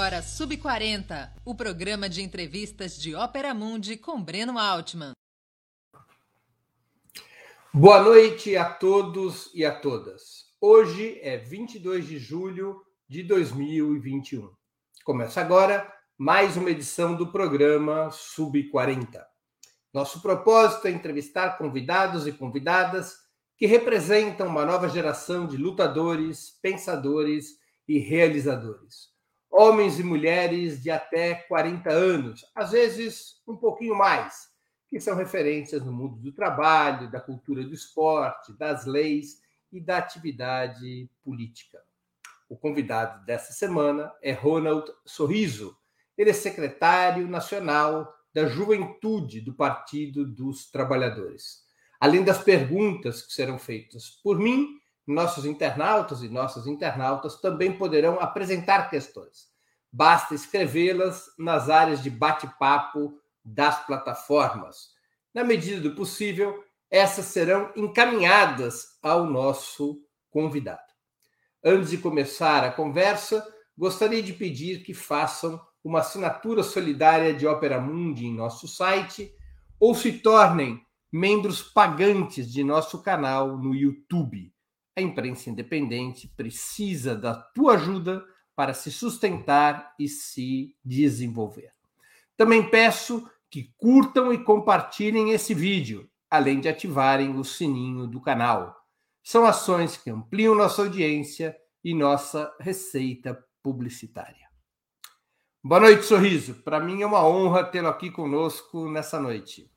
agora Sub40, o programa de entrevistas de Ópera Mundi com Breno Altman. Boa noite a todos e a todas. Hoje é 22 de julho de 2021. Começa agora mais uma edição do programa Sub40. Nosso propósito é entrevistar convidados e convidadas que representam uma nova geração de lutadores, pensadores e realizadores homens e mulheres de até 40 anos, às vezes um pouquinho mais, que são referências no mundo do trabalho, da cultura do esporte, das leis e da atividade política. O convidado dessa semana é Ronald Sorriso. Ele é secretário nacional da Juventude do Partido dos Trabalhadores. Além das perguntas que serão feitas por mim, nossos internautas e nossas internautas também poderão apresentar questões. Basta escrevê-las nas áreas de bate-papo das plataformas. Na medida do possível, essas serão encaminhadas ao nosso convidado. Antes de começar a conversa, gostaria de pedir que façam uma assinatura solidária de Opera Mundi em nosso site ou se tornem membros pagantes de nosso canal no YouTube. A imprensa independente precisa da tua ajuda para se sustentar e se desenvolver. Também peço que curtam e compartilhem esse vídeo, além de ativarem o sininho do canal. São ações que ampliam nossa audiência e nossa receita publicitária. Boa noite, Sorriso. Para mim é uma honra tê-lo aqui conosco nessa noite.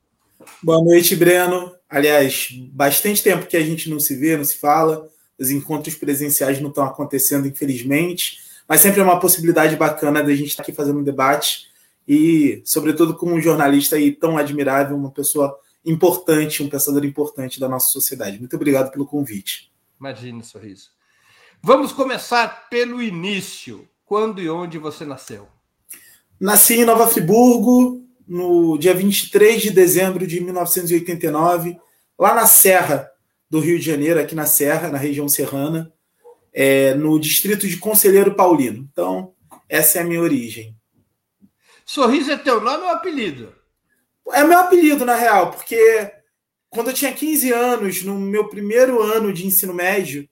Boa noite, Breno. Aliás, bastante tempo que a gente não se vê, não se fala. Os encontros presenciais não estão acontecendo, infelizmente. Mas sempre é uma possibilidade bacana da gente estar aqui fazendo um debate e, sobretudo, com um jornalista aí tão admirável, uma pessoa importante, um pensador importante da nossa sociedade. Muito obrigado pelo convite. Imagine, sorriso. Vamos começar pelo início. Quando e onde você nasceu? Nasci em Nova Friburgo, no dia 23 de dezembro de 1989, lá na Serra do Rio de Janeiro, aqui na Serra, na região serrana, é, no distrito de Conselheiro Paulino. Então, essa é a minha origem. Sorriso é teu nome ou apelido? É meu apelido, na real, porque quando eu tinha 15 anos, no meu primeiro ano de ensino médio,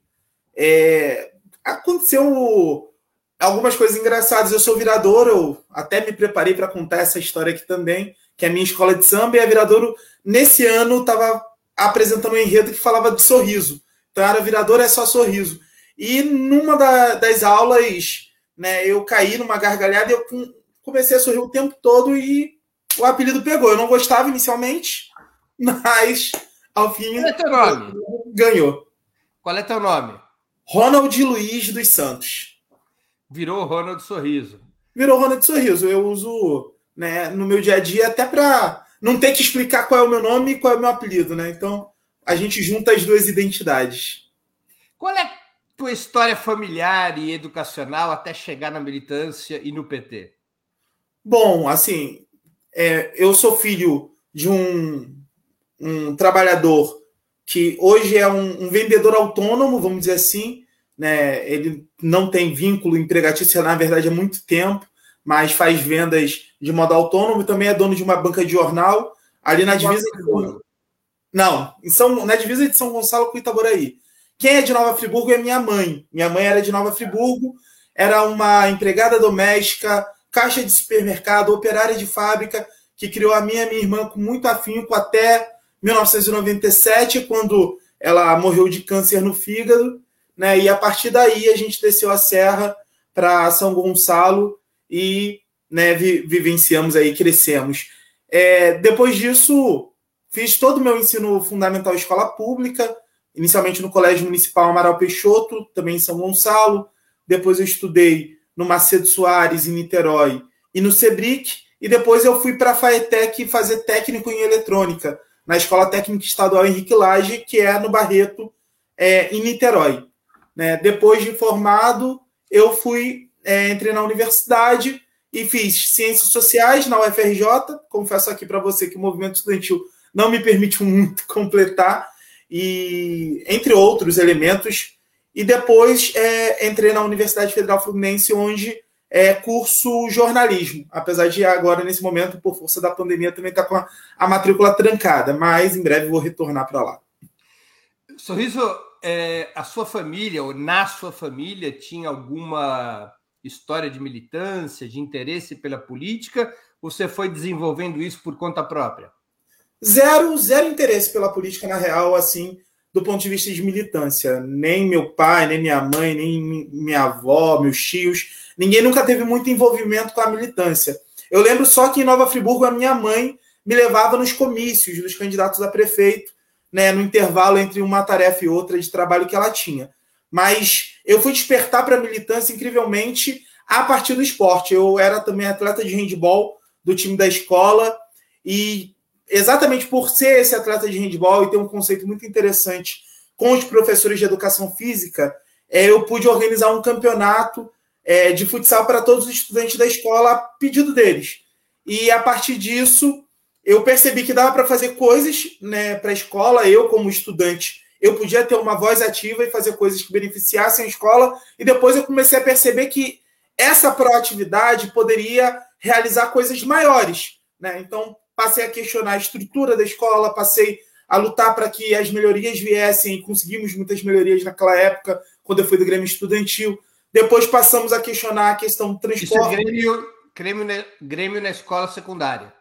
é, aconteceu algumas coisas engraçadas. Eu sou virador, eu até me preparei para contar essa história aqui também, que é a minha escola de samba, e a viradouro, nesse ano, estava apresentando um enredo que falava de sorriso. Então, era virador é só sorriso. E numa da, das aulas, né, eu caí numa gargalhada e eu comecei a sorrir o tempo todo e o apelido pegou. Eu não gostava inicialmente, mas ao fim Qual é teu nome? ganhou. Qual é teu nome? Ronald Luiz dos Santos. Virou Ronald Sorriso. Virou Ronald Sorriso. Eu uso né, no meu dia a dia até para não ter que explicar qual é o meu nome e qual é o meu apelido, né? Então a gente junta as duas identidades. Qual é tua história familiar e educacional até chegar na militância e no PT? Bom, assim, é, eu sou filho de um, um trabalhador que hoje é um, um, vendedor autônomo, vamos dizer assim, né? Ele não tem vínculo empregatício, na verdade, há muito tempo, mas faz vendas de modo autônomo. Também é dono de uma banca de jornal ali na divisa. De... Não, em São, na divisa de São Gonçalo com Itaboraí. Quem é de Nova Friburgo é minha mãe. Minha mãe era de Nova Friburgo, era uma empregada doméstica, caixa de supermercado, operária de fábrica, que criou a minha e minha irmã com muito afinco até 1997, quando ela morreu de câncer no fígado. Né? E a partir daí a gente desceu a serra para São Gonçalo e né, vivenciamos aí, crescemos. É, depois disso, fiz todo o meu ensino fundamental escola pública, inicialmente no Colégio Municipal Amaral Peixoto, também em São Gonçalo. Depois eu estudei no Macedo Soares, em Niterói, e no Sebric. E depois eu fui para a Faetec fazer técnico em eletrônica, na Escola Técnica Estadual Henrique Lage, que é no Barreto, é, em Niterói. Né? Depois de formado, eu fui, é, entrei na universidade e fiz Ciências Sociais na UFRJ. Confesso aqui para você que o movimento estudantil não me permite muito completar, e entre outros elementos. E depois é, entrei na Universidade Federal Fluminense, onde é, curso jornalismo, apesar de agora, nesse momento, por força da pandemia, também estar tá com a, a, matrícula trancada, mas em breve vou retornar para lá. Sorriso, é, a sua família, ou na sua família, tinha alguma história de militância, de interesse pela política, ou você foi desenvolvendo isso por conta própria? Zero, zero interesse pela política, na real, assim, do ponto de vista de militância. Nem meu pai, nem minha mãe, nem minha avó, meus tios Ninguém nunca teve muito envolvimento com a militância. Eu lembro só que em Nova Friburgo a minha mãe me levava nos comícios dos candidatos a prefeito, né, no intervalo entre uma tarefa e outra de trabalho que ela tinha. Mas eu fui despertar para a militância incrivelmente a partir do esporte. Eu era também atleta de handball do time da escola e exatamente por ser esse atleta de handball e ter um conceito muito interessante com os professores de educação física, é, eu pude organizar um campeonato é, de futsal para todos os estudantes da escola a pedido deles. E a partir disso, eu percebi que dava para fazer coisas né, para a escola. Eu, como estudante, eu podia ter uma voz ativa e fazer coisas que beneficiassem a escola. E depois eu comecei a perceber que essa proatividade poderia realizar coisas maiores. Né? Então, passei a questionar a estrutura da escola, passei a lutar para que as melhorias viessem e conseguimos muitas melhorias naquela época, quando eu fui do Grêmio Estudantil. Depois passamos a questionar a questão do transporte. Isso é Grêmio, Grêmio, Grêmio na escola secundária.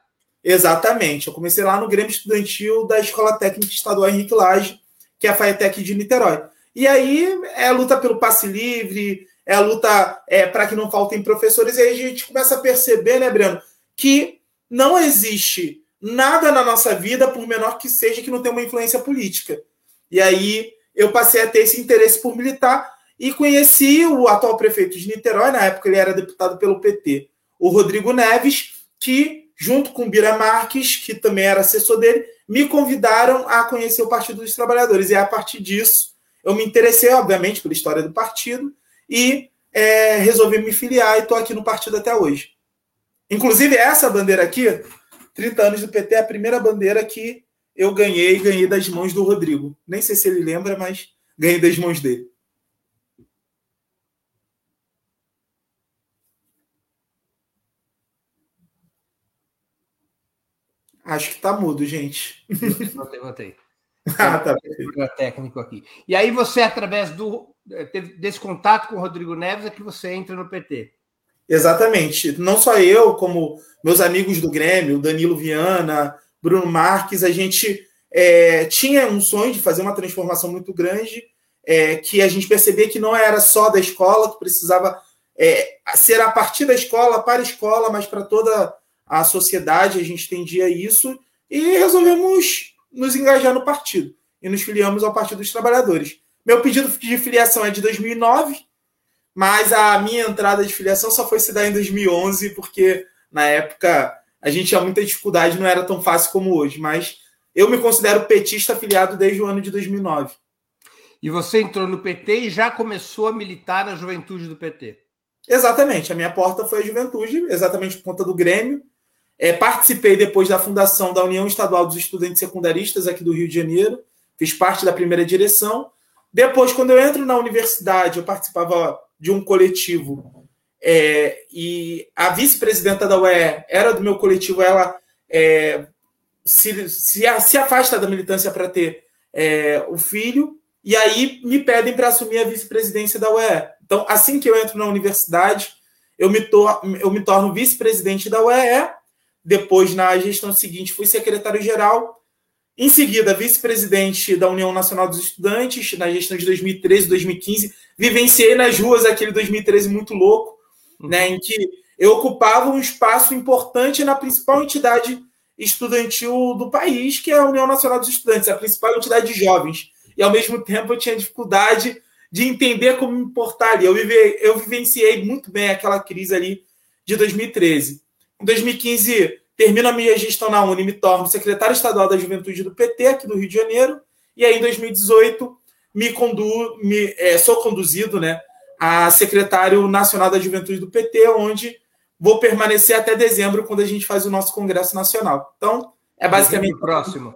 Exatamente. Eu comecei lá no Grêmio Estudantil da Escola Técnica Estadual Henrique Lage, que é a FAETEC de Niterói. E aí é a luta pelo passe livre, é a luta é, para que não faltem professores. E aí a gente começa a perceber, né, Breno, que não existe nada na nossa vida, por menor que seja, que não tenha uma influência política. E aí eu passei a ter esse interesse por militar e conheci o atual prefeito de Niterói, na época ele era deputado pelo PT, o Rodrigo Neves, que, junto com Bira Marques, que também era assessor dele, me convidaram a conhecer o Partido dos Trabalhadores. E a partir disso, eu me interessei, obviamente, pela história do partido e é, resolvi me filiar e estou aqui no partido até hoje. Inclusive, essa bandeira aqui, 30 anos do PT, é a primeira bandeira que eu ganhei, ganhei das mãos do Rodrigo. Nem sei se ele lembra, mas ganhei das mãos dele. Acho que tá mudo, gente. Botei, botei. ah, tá. técnico aqui. E aí você, através do desse contato com o Rodrigo Neves, é que você entra no PT. Exatamente. Não só eu, como meus amigos do Grêmio, Danilo Viana, Bruno Marques, a gente é, tinha um sonho de fazer uma transformação muito grande, é, que a gente percebia que não era só da escola, que precisava é, ser a partir da escola, para a escola, mas para toda a sociedade, a gente entendia isso e resolvemos nos engajar no partido e nos filiamos ao Partido dos Trabalhadores. Meu pedido de filiação é de 2009, mas a minha entrada de filiação só foi se dar em 2011, porque na época a gente tinha muita dificuldade, não era tão fácil como hoje, mas eu me considero petista afiliado desde o ano de 2009. E você entrou no PT e já começou a militar na juventude do PT? Exatamente, a minha porta foi a juventude, exatamente por conta do Grêmio. É, participei depois da fundação da União Estadual dos Estudantes Secundaristas aqui do Rio de Janeiro, fiz parte da primeira direção. Depois, quando eu entro na universidade, eu participava de um coletivo é, e a vice-presidenta da UE era do meu coletivo, ela é, se, se, se, afasta da militância para ter é, o filho, e aí me pedem para assumir a vice-presidência da UE. Então, assim que eu entro na universidade, eu me, tor eu me torno vice-presidente da UE depois, na gestão seguinte, fui secretário-geral. Em seguida, vice-presidente da União Nacional dos Estudantes, na gestão de 2013 2015. Vivenciei nas ruas aquele 2013 muito louco, uhum. né, em que eu ocupava um espaço importante na principal entidade estudantil do país, que é a União Nacional dos Estudantes, a principal entidade de jovens. E, ao mesmo tempo, eu tinha dificuldade de entender como me importar ali. Eu, vive, eu vivenciei muito bem aquela crise ali de 2013. Em 2015, termino a minha gestão na Uni, me torno secretário estadual da Juventude do PT, aqui do Rio de Janeiro. E aí, em 2018, me condu, me, é, sou conduzido né, a secretário nacional da Juventude do PT, onde vou permanecer até dezembro, quando a gente faz o nosso Congresso Nacional. Então, é basicamente. Dezembro próximo.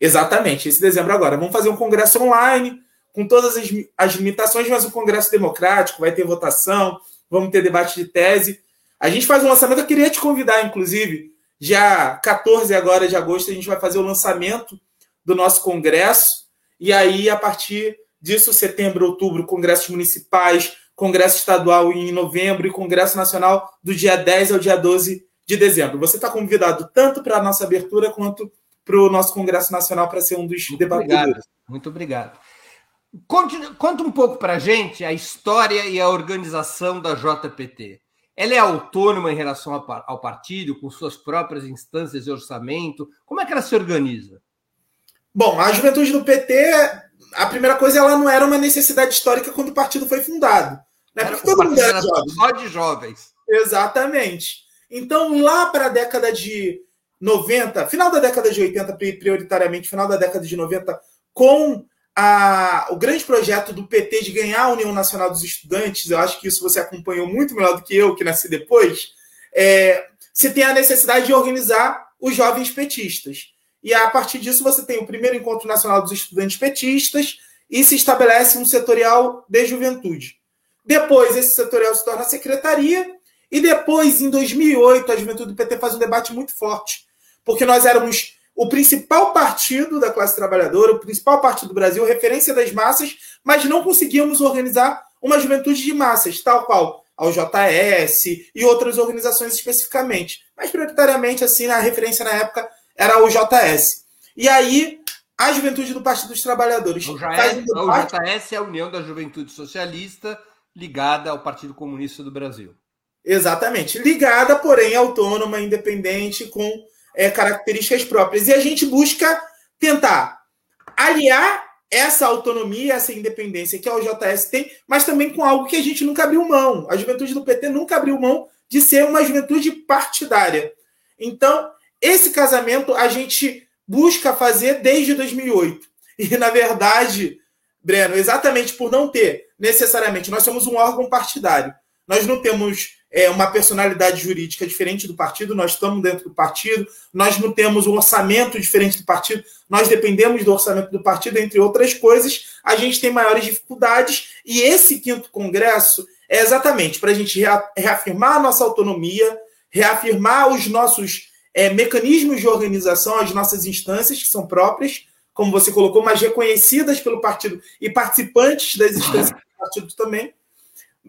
Exatamente, esse dezembro agora. Vamos fazer um congresso online, com todas as, as limitações, mas um congresso democrático, vai ter votação, vamos ter debate de tese. A gente faz um lançamento, eu queria te convidar, inclusive, dia 14 agora de agosto, a gente vai fazer o lançamento do nosso congresso, e aí, a partir disso, setembro, outubro, congressos municipais, congresso estadual em novembro e congresso nacional do dia 10 ao dia 12 de dezembro. Você está convidado tanto para a nossa abertura quanto para o nosso Congresso Nacional para ser um dos Muito debatedores. Obrigado. Muito obrigado. Conte, conta um pouco para a gente a história e a organização da JPT. Ela é autônoma em relação ao partido, com suas próprias instâncias de orçamento? Como é que ela se organiza? Bom, a juventude do PT, a primeira coisa, ela não era uma necessidade histórica quando o partido foi fundado. Né? Porque todo mundo era, era só de jovens. Exatamente. Então, lá para a década de 90, final da década de 80, prioritariamente, final da década de 90, com a, o grande projeto do PT de ganhar a União Nacional dos Estudantes, eu acho que isso você acompanhou muito melhor do que eu, que nasci depois, é, você tem a necessidade de organizar os jovens petistas. E a partir disso você tem o primeiro Encontro Nacional dos Estudantes Petistas e se estabelece um setorial de juventude. Depois, esse setorial se torna secretaria, e depois, em 2008, a juventude do PT faz um debate muito forte, porque nós éramos o principal partido da classe trabalhadora, o principal partido do Brasil, referência das massas, mas não conseguíamos organizar uma juventude de massas, tal qual ao JS e outras organizações especificamente. Mas prioritariamente, assim, a referência na época era o JS. E aí, a juventude do Partido dos Trabalhadores. O, JS, um o JS é a União da Juventude Socialista ligada ao Partido Comunista do Brasil. Exatamente. Ligada, porém autônoma, independente, com é, características próprias. E a gente busca tentar aliar essa autonomia, essa independência que a OJS tem, mas também com algo que a gente nunca abriu mão. A juventude do PT nunca abriu mão de ser uma juventude partidária. Então, esse casamento a gente busca fazer desde 2008. E, na verdade, Breno, exatamente por não ter necessariamente, nós somos um órgão partidário. Nós não temos é, uma personalidade jurídica diferente do partido, nós estamos dentro do partido, nós não temos um orçamento diferente do partido, nós dependemos do orçamento do partido, entre outras coisas, a gente tem maiores dificuldades, e esse quinto congresso é exatamente para a gente reafirmar a nossa autonomia, reafirmar os nossos é, mecanismos de organização, as nossas instâncias, que são próprias, como você colocou, mas reconhecidas pelo partido e participantes das instâncias do partido também,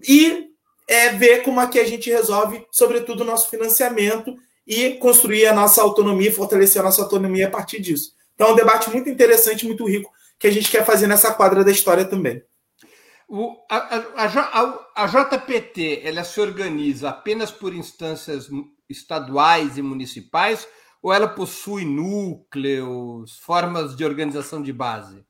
e é ver como é que a gente resolve, sobretudo, o nosso financiamento e construir a nossa autonomia, fortalecer a nossa autonomia a partir disso. Então, é um debate muito interessante, muito rico, que a gente quer fazer nessa quadra da história também. O, a, a, a, a, JPT ela se organiza apenas por instâncias estaduais e municipais ou ela possui núcleos, formas de organização de base?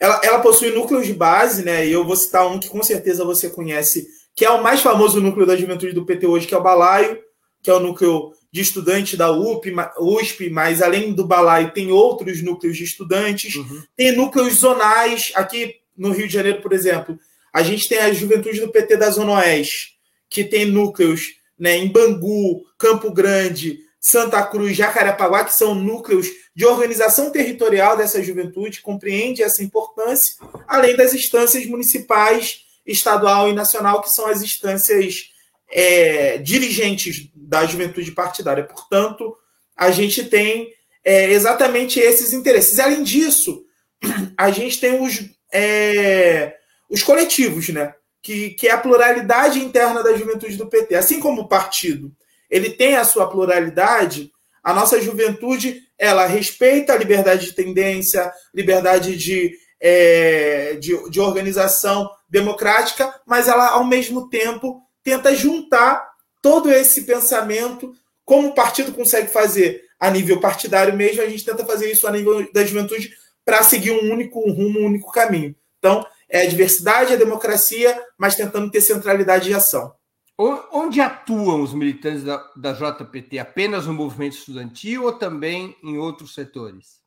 Ela, ela possui núcleos de base, né? E eu vou citar um que com certeza você conhece que é o mais famoso núcleo da juventude do PT hoje, que é o Balaio, que é o núcleo de estudantes da UP, USP, mas além do Balaio tem outros núcleos de estudantes, uhum. tem núcleos zonais, aqui no Rio de Janeiro, por exemplo, a gente tem a juventude do PT da Zona Oeste, que tem núcleos né, em Bangu, Campo Grande, Santa Cruz, Jacarepaguá, que são núcleos de organização territorial dessa juventude, compreende essa importância, além das instâncias municipais estadual e nacional, que são as instâncias é, dirigentes da juventude partidária. Portanto, a gente tem é, exatamente esses interesses. Além disso, a gente tem os, é, os coletivos, né? Que, que é a pluralidade interna da juventude do PT. Assim como o partido ele tem a sua pluralidade, a nossa juventude ela respeita a liberdade de tendência, liberdade de, é, de, de organização, democrática, mas ela, ao mesmo tempo, tenta juntar todo esse pensamento, como o partido consegue fazer a nível partidário mesmo, a gente tenta fazer isso a nível da juventude para seguir um único rumo, um único caminho. Então, é a diversidade, a democracia, mas tentando ter centralidade de ação. Onde atuam os militantes da, da JPT? Apenas no movimento estudantil ou também em outros setores?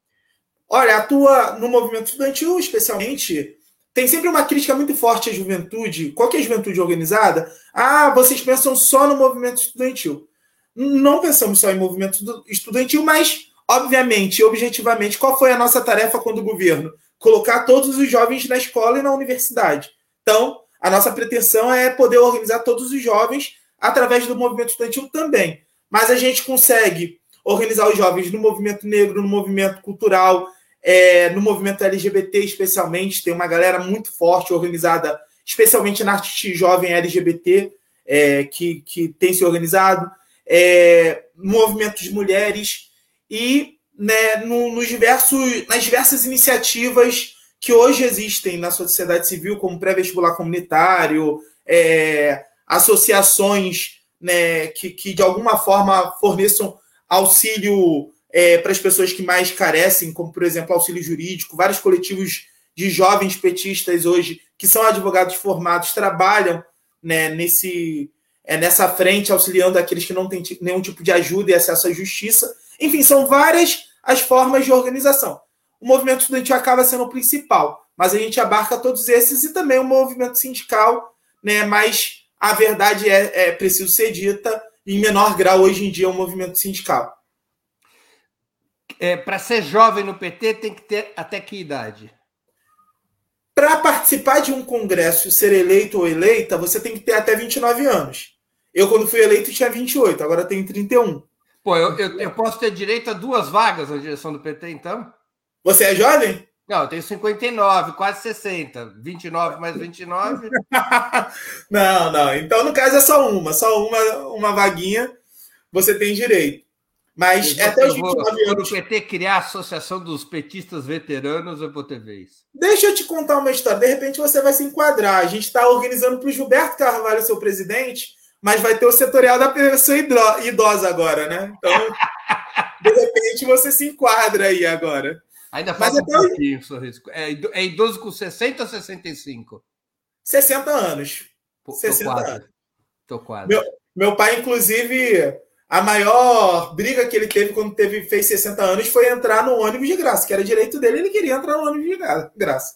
Olha, atua no movimento estudantil, especialmente tem sempre uma crítica muito forte à juventude. Qual é a juventude organizada? Ah, vocês pensam só no movimento estudantil. Não pensamos só em movimento estudantil, mas, obviamente, objetivamente, qual foi a nossa tarefa quando o governo? Colocar todos os jovens na escola e na universidade. Então, a nossa pretensão é poder organizar todos os jovens através do movimento estudantil também. Mas a gente consegue organizar os jovens no movimento negro, no movimento cultural, é, no movimento LGBT especialmente. Tem uma galera muito forte organizada, especialmente na arte jovem LGBT, é, que, que tem se organizado, é, movimento de mulheres e né, no, nos diversos, nas diversas iniciativas que hoje existem na sociedade civil, como pré-vestibular comunitário, é, associações né, que, que de alguma forma forneçam auxílio é, para as pessoas que mais carecem, como por exemplo auxílio jurídico, vários coletivos de jovens petistas hoje que são advogados formados trabalham né, nesse é, nessa frente auxiliando aqueles que não têm nenhum tipo de ajuda e acesso à justiça. Enfim, são várias as formas de organização. O movimento estudantil acaba sendo o principal, mas a gente abarca todos esses e também o movimento sindical, né? Mas a verdade é, é preciso ser dita, em menor grau hoje em dia o movimento sindical. É, Para ser jovem no PT tem que ter até que idade? Para participar de um congresso, ser eleito ou eleita, você tem que ter até 29 anos. Eu, quando fui eleito, tinha 28, agora tenho 31. Pô, eu, eu, eu, posso ter direito a duas vagas na direção do PT, então? Você é jovem? Não, eu tenho 59, quase 60. 29 mais 29. não, não. Então, no caso, é só uma. Só uma, uma vaguinha você tem direito. Mas eu até os 29 vou, anos. Quando o PT criar a Associação dos Petistas Veteranos, eu vou ter vez. Deixa eu te contar uma história. De repente você vai se enquadrar. A gente está organizando para o Gilberto Carvalho, seu presidente, mas vai ter o setorial da pessoa idosa agora, né? Então, de repente, você se enquadra aí agora. Ainda falta mas um pouquinho, Sorrisco. É, é idoso com 60 ou 65? 60 anos. Pô, 60 tô quase. anos. Tô quase. Meu, meu pai, inclusive, a maior briga que ele teve quando teve, fez 60 anos foi entrar no ônibus de graça, que era direito dele, ele queria entrar no ônibus de graça.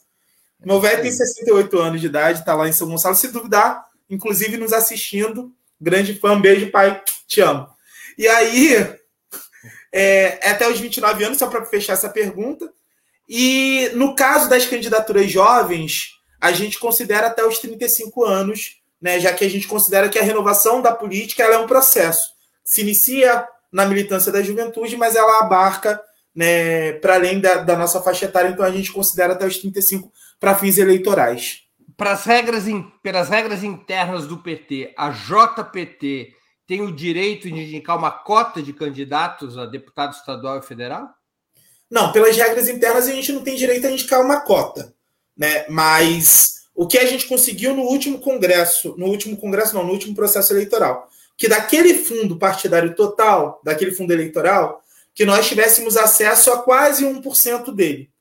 Meu velho tem 68 anos de idade, tá lá em São Gonçalo. Se duvidar, inclusive nos assistindo, Grande fã, beijo, pai. Te amo. E aí, é, é até os 29 anos, só para fechar essa pergunta. E no caso das candidaturas jovens, a gente considera até os 35 anos, né, já que a gente considera que a renovação da política é um processo. Se inicia na militância da juventude, mas ela abarca né, para além da, da, nossa faixa etária, então a gente considera até os 35 para fins eleitorais para as regras, pelas regras internas do PT, a JPT tem o direito de indicar uma cota de candidatos a deputado estadual e federal? Não, pelas regras internas a gente não tem direito a indicar uma cota, né? Mas o que a gente conseguiu no último congresso, no último congresso não, no último processo eleitoral, que daquele fundo partidário total, daquele fundo eleitoral, que nós tivéssemos acesso a quase 1% dele,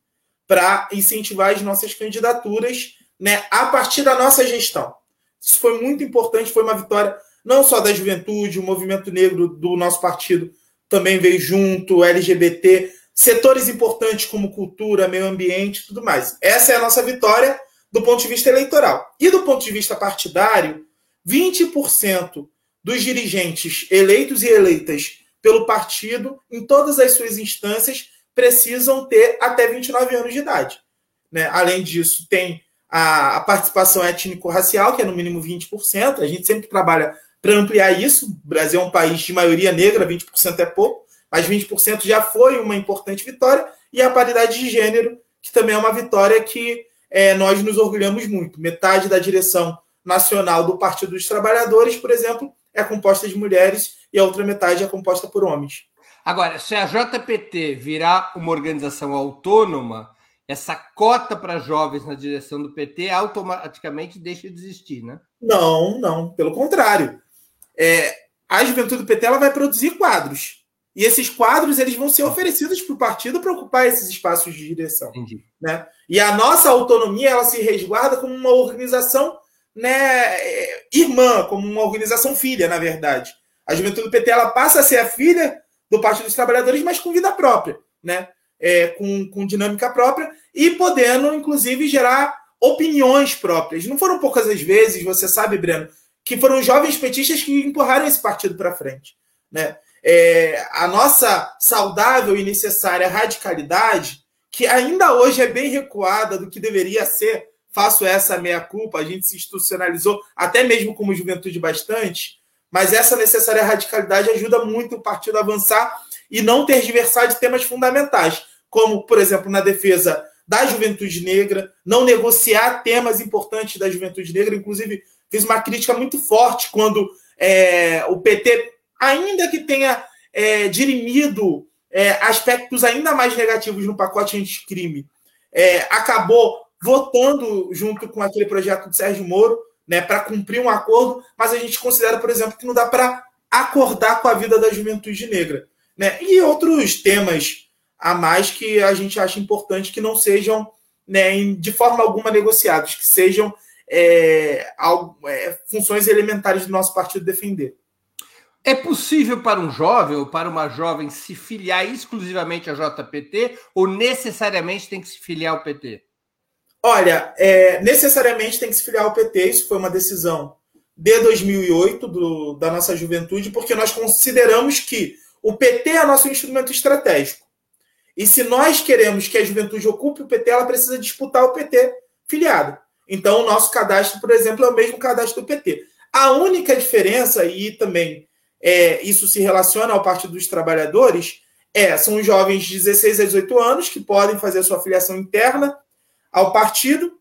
para incentivar as nossas candidaturas né, a partir da nossa gestão. Isso foi muito importante, foi uma vitória não só da juventude, o movimento negro do nosso partido também veio junto, LGBT, setores importantes como cultura, meio ambiente tudo mais. Essa é a nossa vitória do ponto de vista eleitoral. E do ponto de vista partidário, 20% dos dirigentes eleitos e eleitas pelo partido, em todas as suas instâncias, precisam ter até 29 anos de idade. Né? Além disso, tem a, a participação étnico-racial, que é no mínimo 20%. A gente sempre trabalha para ampliar isso. O Brasil é um país de maioria negra, 20% é pouco, mas 20% já foi uma importante vitória. E a paridade de gênero, que também é uma vitória que é, nós nos orgulhamos muito. Metade da direção nacional do Partido dos Trabalhadores, por exemplo, é composta de mulheres e a outra metade é composta por homens. Agora, se a JPT virar uma organização autônoma, essa cota para jovens na direção do PT automaticamente deixa de existir, né? Não, não, pelo contrário. É, a juventude do PT ela vai produzir quadros. E esses quadros eles vão ser oferecidos para o partido para ocupar esses espaços de direção. Entendi. Né? E a nossa autonomia ela se resguarda como uma organização né, irmã, como uma organização filha, na verdade. A juventude do PT ela passa a ser a filha do Partido dos Trabalhadores, mas com vida própria. Né? é, com, com dinâmica própria e podendo, inclusive, gerar opiniões próprias. Não foram poucas as vezes, você sabe, Breno, que foram jovens petistas que empurraram esse partido para frente. Né? É, a nossa saudável e necessária radicalidade, que ainda hoje é bem recuada do que deveria ser, faço essa meia-culpa, a gente se institucionalizou, até mesmo como juventude bastante, mas essa necessária radicalidade ajuda muito o partido a avançar e não ter diversidade de temas fundamentais, como, por exemplo, na defesa da juventude negra, não negociar temas importantes da juventude negra. Inclusive, fiz uma crítica muito forte quando é, o PT, ainda que tenha é, dirimido é, aspectos ainda mais negativos no pacote anticrime, é, acabou votando junto com aquele projeto do Sérgio Moro né, para cumprir um acordo, mas a gente considera, por exemplo, que não dá para acordar com a vida da juventude negra. Né? E outros temas a mais que a gente acha importante que não sejam né, de forma alguma negociados, que sejam é, é, funções elementares do nosso partido defender. É possível para um jovem ou para uma jovem se filiar exclusivamente à JPT ou necessariamente tem que se filiar ao PT? Olha, é, necessariamente tem que se filiar ao PT, isso foi uma decisão de 2008 do, da nossa juventude, porque nós consideramos que o PT é nosso instrumento estratégico. E se nós queremos que a juventude ocupe o PT, ela precisa disputar o PT filiado. Então, o nosso cadastro, por exemplo, é o mesmo cadastro do PT. A única diferença, e também é, isso se relaciona ao Partido dos Trabalhadores, é são os jovens de 16 a 18 anos que podem fazer a sua filiação interna ao partido.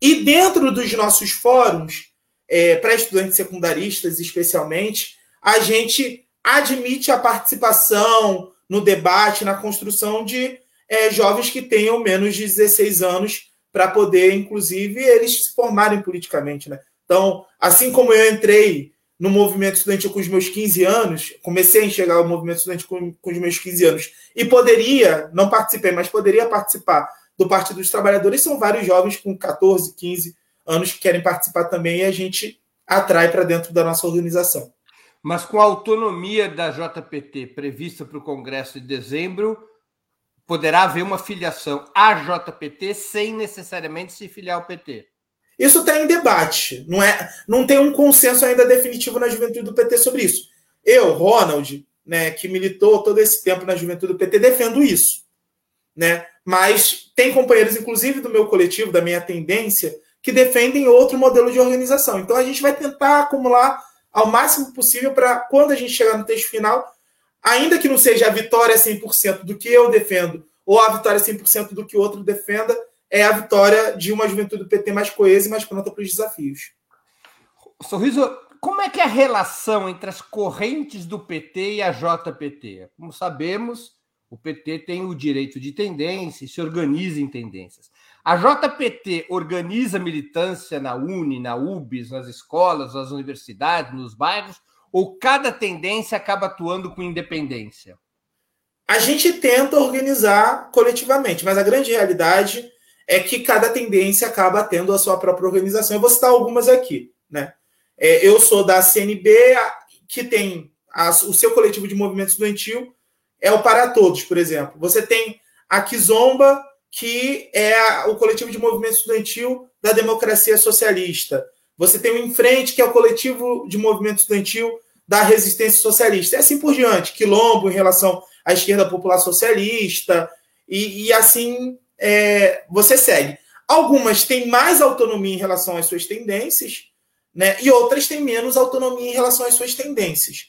E dentro dos nossos fóruns, é, para estudantes secundaristas especialmente, a gente admite a participação no debate, na construção de é, jovens que tenham menos de 16 anos para poder, inclusive, eles se formarem politicamente. Né? Então, assim como eu entrei no movimento estudantil com os meus 15 anos, comecei a enxergar o movimento estudantil com, com os meus 15 anos, e poderia, não participei, mas poderia participar do Partido dos Trabalhadores, são vários jovens com 14, 15 anos que querem participar também, e a gente atrai para dentro da nossa organização. Mas com a autonomia da JPT prevista para o Congresso de dezembro, poderá haver uma filiação à JPT sem necessariamente se filiar ao PT. Isso está em debate, não é? Não tem um consenso ainda definitivo na juventude do PT sobre isso. Eu, Ronald, né, que militou todo esse tempo na juventude do PT, defendo isso, né? Mas tem companheiros, inclusive do meu coletivo, da minha tendência, que defendem outro modelo de organização. Então a gente vai tentar acumular ao máximo possível para quando a gente chegar no texto final, ainda que não seja a vitória 100% do que eu defendo ou a vitória 100% do que o outro defenda, é a vitória de uma juventude do PT mais coesa e mais pronta para os desafios. Sorriso, como é que é a relação entre as correntes do PT e a JPT? Como sabemos, o PT tem o direito de tendência e se organiza em tendências. A JPT organiza militância na Uni, na UBS, nas escolas, nas universidades, nos bairros, ou cada tendência acaba atuando com independência? A gente tenta organizar coletivamente, mas a grande realidade é que cada tendência acaba tendo a sua própria organização. Eu vou citar algumas aqui. Né? É, eu sou da CNB, que tem o seu coletivo de movimento estudantil, é o Para Todos, por exemplo. Você tem a Kizomba, que é o coletivo de movimento estudantil da democracia socialista. Você tem o Em Frente, que é o coletivo de movimento estudantil da resistência socialista. E assim por diante. Quilombo em relação à esquerda popular socialista. E, e assim é, você segue. Algumas têm mais autonomia em relação às suas tendências, né? e outras têm menos autonomia em relação às suas tendências.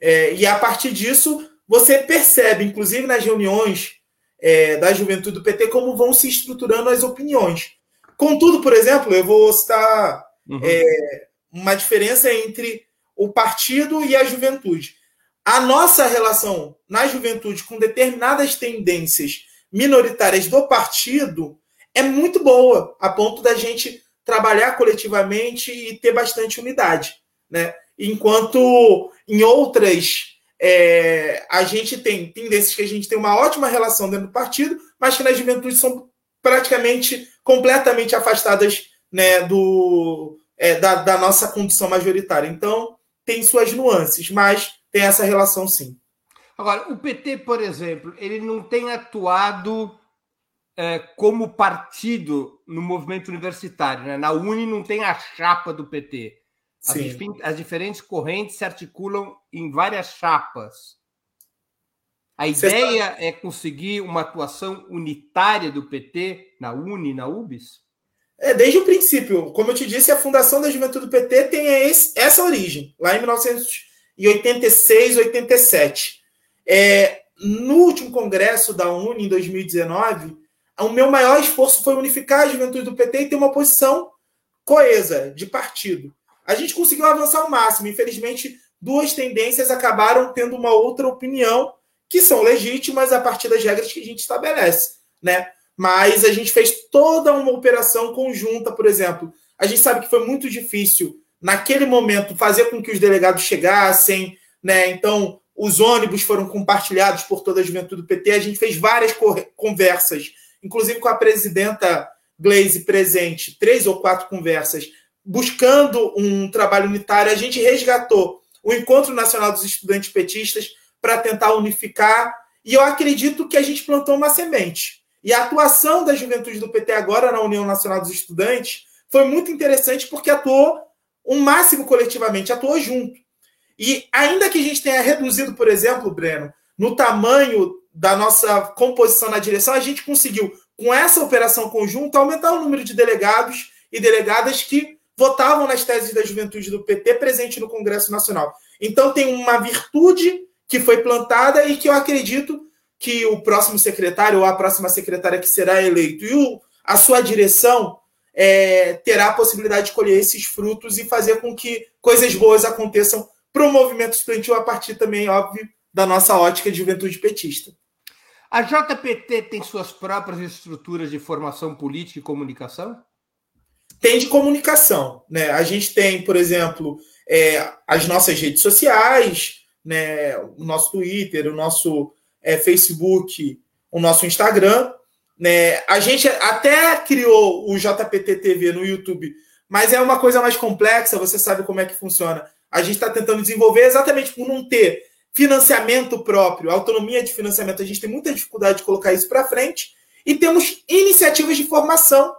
É, e a partir disso, você percebe, inclusive nas reuniões é, da juventude do PT, como vão se estruturando as opiniões. Contudo, por exemplo, eu vou citar uhum. é, uma diferença entre o partido e a juventude. A nossa relação na juventude com determinadas tendências minoritárias do partido é muito boa, a ponto da gente trabalhar coletivamente e ter bastante unidade. Né? Enquanto em outras é, a gente tem tendências que a gente tem uma ótima relação dentro do partido, mas que na juventude são praticamente completamente afastadas né, do, é, da, da, nossa condição majoritária. Então, tem suas nuances, mas tem essa relação sim. Agora, o PT, por exemplo, ele não tem atuado é, como partido no movimento universitário. Né? Na Uni não tem a chapa do PT. As, as, diferentes correntes se articulam em várias chapas. A ideia está... é conseguir uma atuação unitária do PT na Uni, na UBS? É, desde o princípio, como eu te disse, a fundação da Juventude do PT tem esse, essa origem, lá em 1986, 87. É, no último congresso da Uni, em 2019, o meu maior esforço foi unificar a juventude do PT e ter uma posição coesa, de partido. A gente conseguiu avançar o máximo. Infelizmente, duas tendências acabaram tendo uma outra opinião, que são legítimas a partir das regras que a gente estabelece. Né? mas a gente fez toda uma operação conjunta, por exemplo. A gente sabe que foi muito difícil, naquele momento, fazer com que os delegados chegassem, né? Então, os ônibus foram compartilhados por toda a juventude do PT. A gente fez várias conversas, inclusive com a presidenta Glaze presente, três ou quatro conversas, buscando um trabalho unitário. A gente resgatou o Encontro Nacional dos Estudantes Petistas para tentar unificar. E eu acredito que a gente plantou uma semente. E a atuação da juventude do PT agora na União Nacional dos Estudantes foi muito interessante porque atuou o um máximo coletivamente, atuou junto. E ainda que a gente tenha reduzido, por exemplo, Breno, no tamanho da nossa composição na direção, a gente conseguiu, com essa operação conjunta, aumentar o número de delegados e delegadas que votavam nas teses da juventude do PT presente no Congresso Nacional. Então tem uma virtude que foi plantada e que eu acredito que o próximo secretário ou a próxima secretária que será eleito e o, a sua direção é, terá a possibilidade de colher esses frutos e fazer com que coisas boas aconteçam para o movimento estudantil a partir também, óbvio, da nossa ótica de juventude petista. A JPT tem suas próprias estruturas de formação política e comunicação? Tem de comunicação. Né? A gente tem, por exemplo, é, as nossas redes sociais, né? o nosso Twitter, o nosso é, Facebook, o nosso Instagram. Né? A gente até criou o JPT TV no YouTube, mas é uma coisa mais complexa, você sabe como é que funciona. A gente está tentando desenvolver exatamente por não ter financiamento próprio, autonomia de financiamento. A gente tem muita dificuldade de colocar isso para frente. E temos iniciativas de formação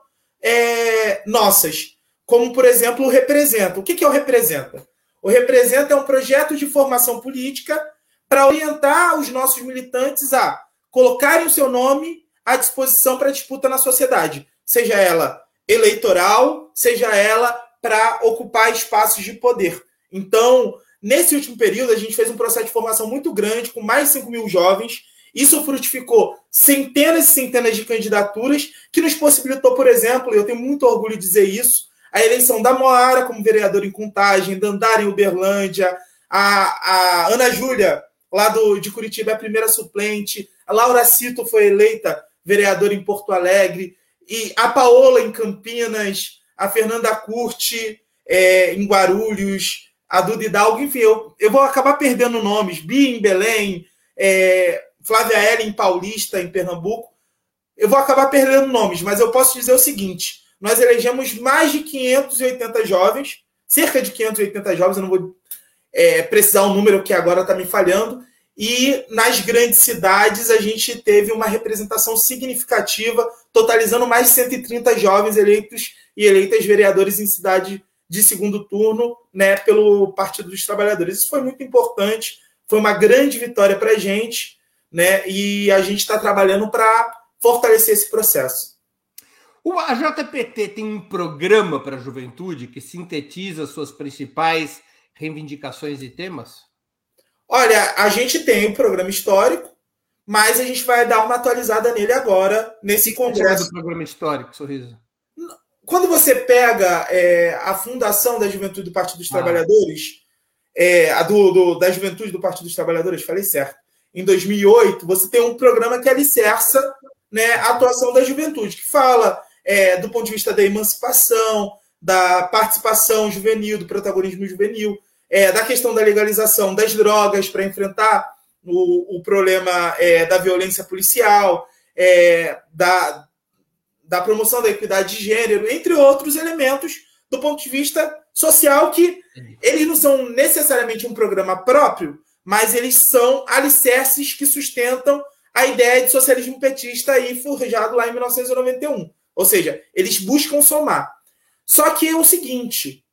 é, nossas, como, por exemplo, o Representa. O que, que é o Representa? O Representa é um projeto de formação política para orientar os nossos militantes a colocarem o seu nome à disposição para disputa na sociedade, seja ela eleitoral, seja ela para ocupar espaços de poder. Então, nesse último período, a gente fez um processo de formação muito grande, com mais de 5 mil jovens. Isso frutificou centenas e centenas de candidaturas, que nos possibilitou, por exemplo, eu tenho muito orgulho de dizer isso, a eleição da Moara como vereadora em Contagem, Dandara em Uberlândia, a, a Ana Júlia lá do, de Curitiba, é a primeira suplente. A Laura Cito foi eleita vereadora em Porto Alegre. E a Paola em Campinas, a Fernanda Curti é, em Guarulhos, a Duda Hidalgo, enfim, eu, eu vou acabar perdendo nomes. Bia em Belém, é, Flávia Ellen Paulista, em Pernambuco. Eu vou acabar perdendo nomes, mas eu posso dizer o seguinte: nós elegemos mais de 580 jovens, cerca de 580 jovens, eu não vou é, precisar um número que agora está me falhando. E nas grandes cidades a gente teve uma representação significativa, totalizando mais de 130 jovens eleitos e eleitas vereadores em cidade de segundo turno, né, pelo Partido dos Trabalhadores. Isso foi muito importante, foi uma grande vitória para a gente, né, e a gente está trabalhando para fortalecer esse processo. O AJPT tem um programa para a juventude que sintetiza suas principais reivindicações e temas? Olha, a gente tem um programa histórico, mas a gente vai dar uma atualizada nele agora, nesse que congresso. do programa histórico, Sorriso? Quando você pega é, a fundação da Juventude do Partido dos ah. Trabalhadores, é, a do, do, da Juventude do Partido dos Trabalhadores, falei certo, em 2008, você tem um programa que alicerça né, a atuação da juventude, que fala é, do ponto de vista da emancipação, da participação juvenil, do protagonismo juvenil, é, da questão da legalização das drogas para enfrentar o, o problema é, da violência policial, é, da, da promoção da equidade de gênero, entre outros elementos do ponto de vista social que eles não são necessariamente um programa próprio, mas eles são alicerces que sustentam a ideia de socialismo petista aí forjado lá em 1991. Ou seja, eles buscam somar. Só que é o seguinte: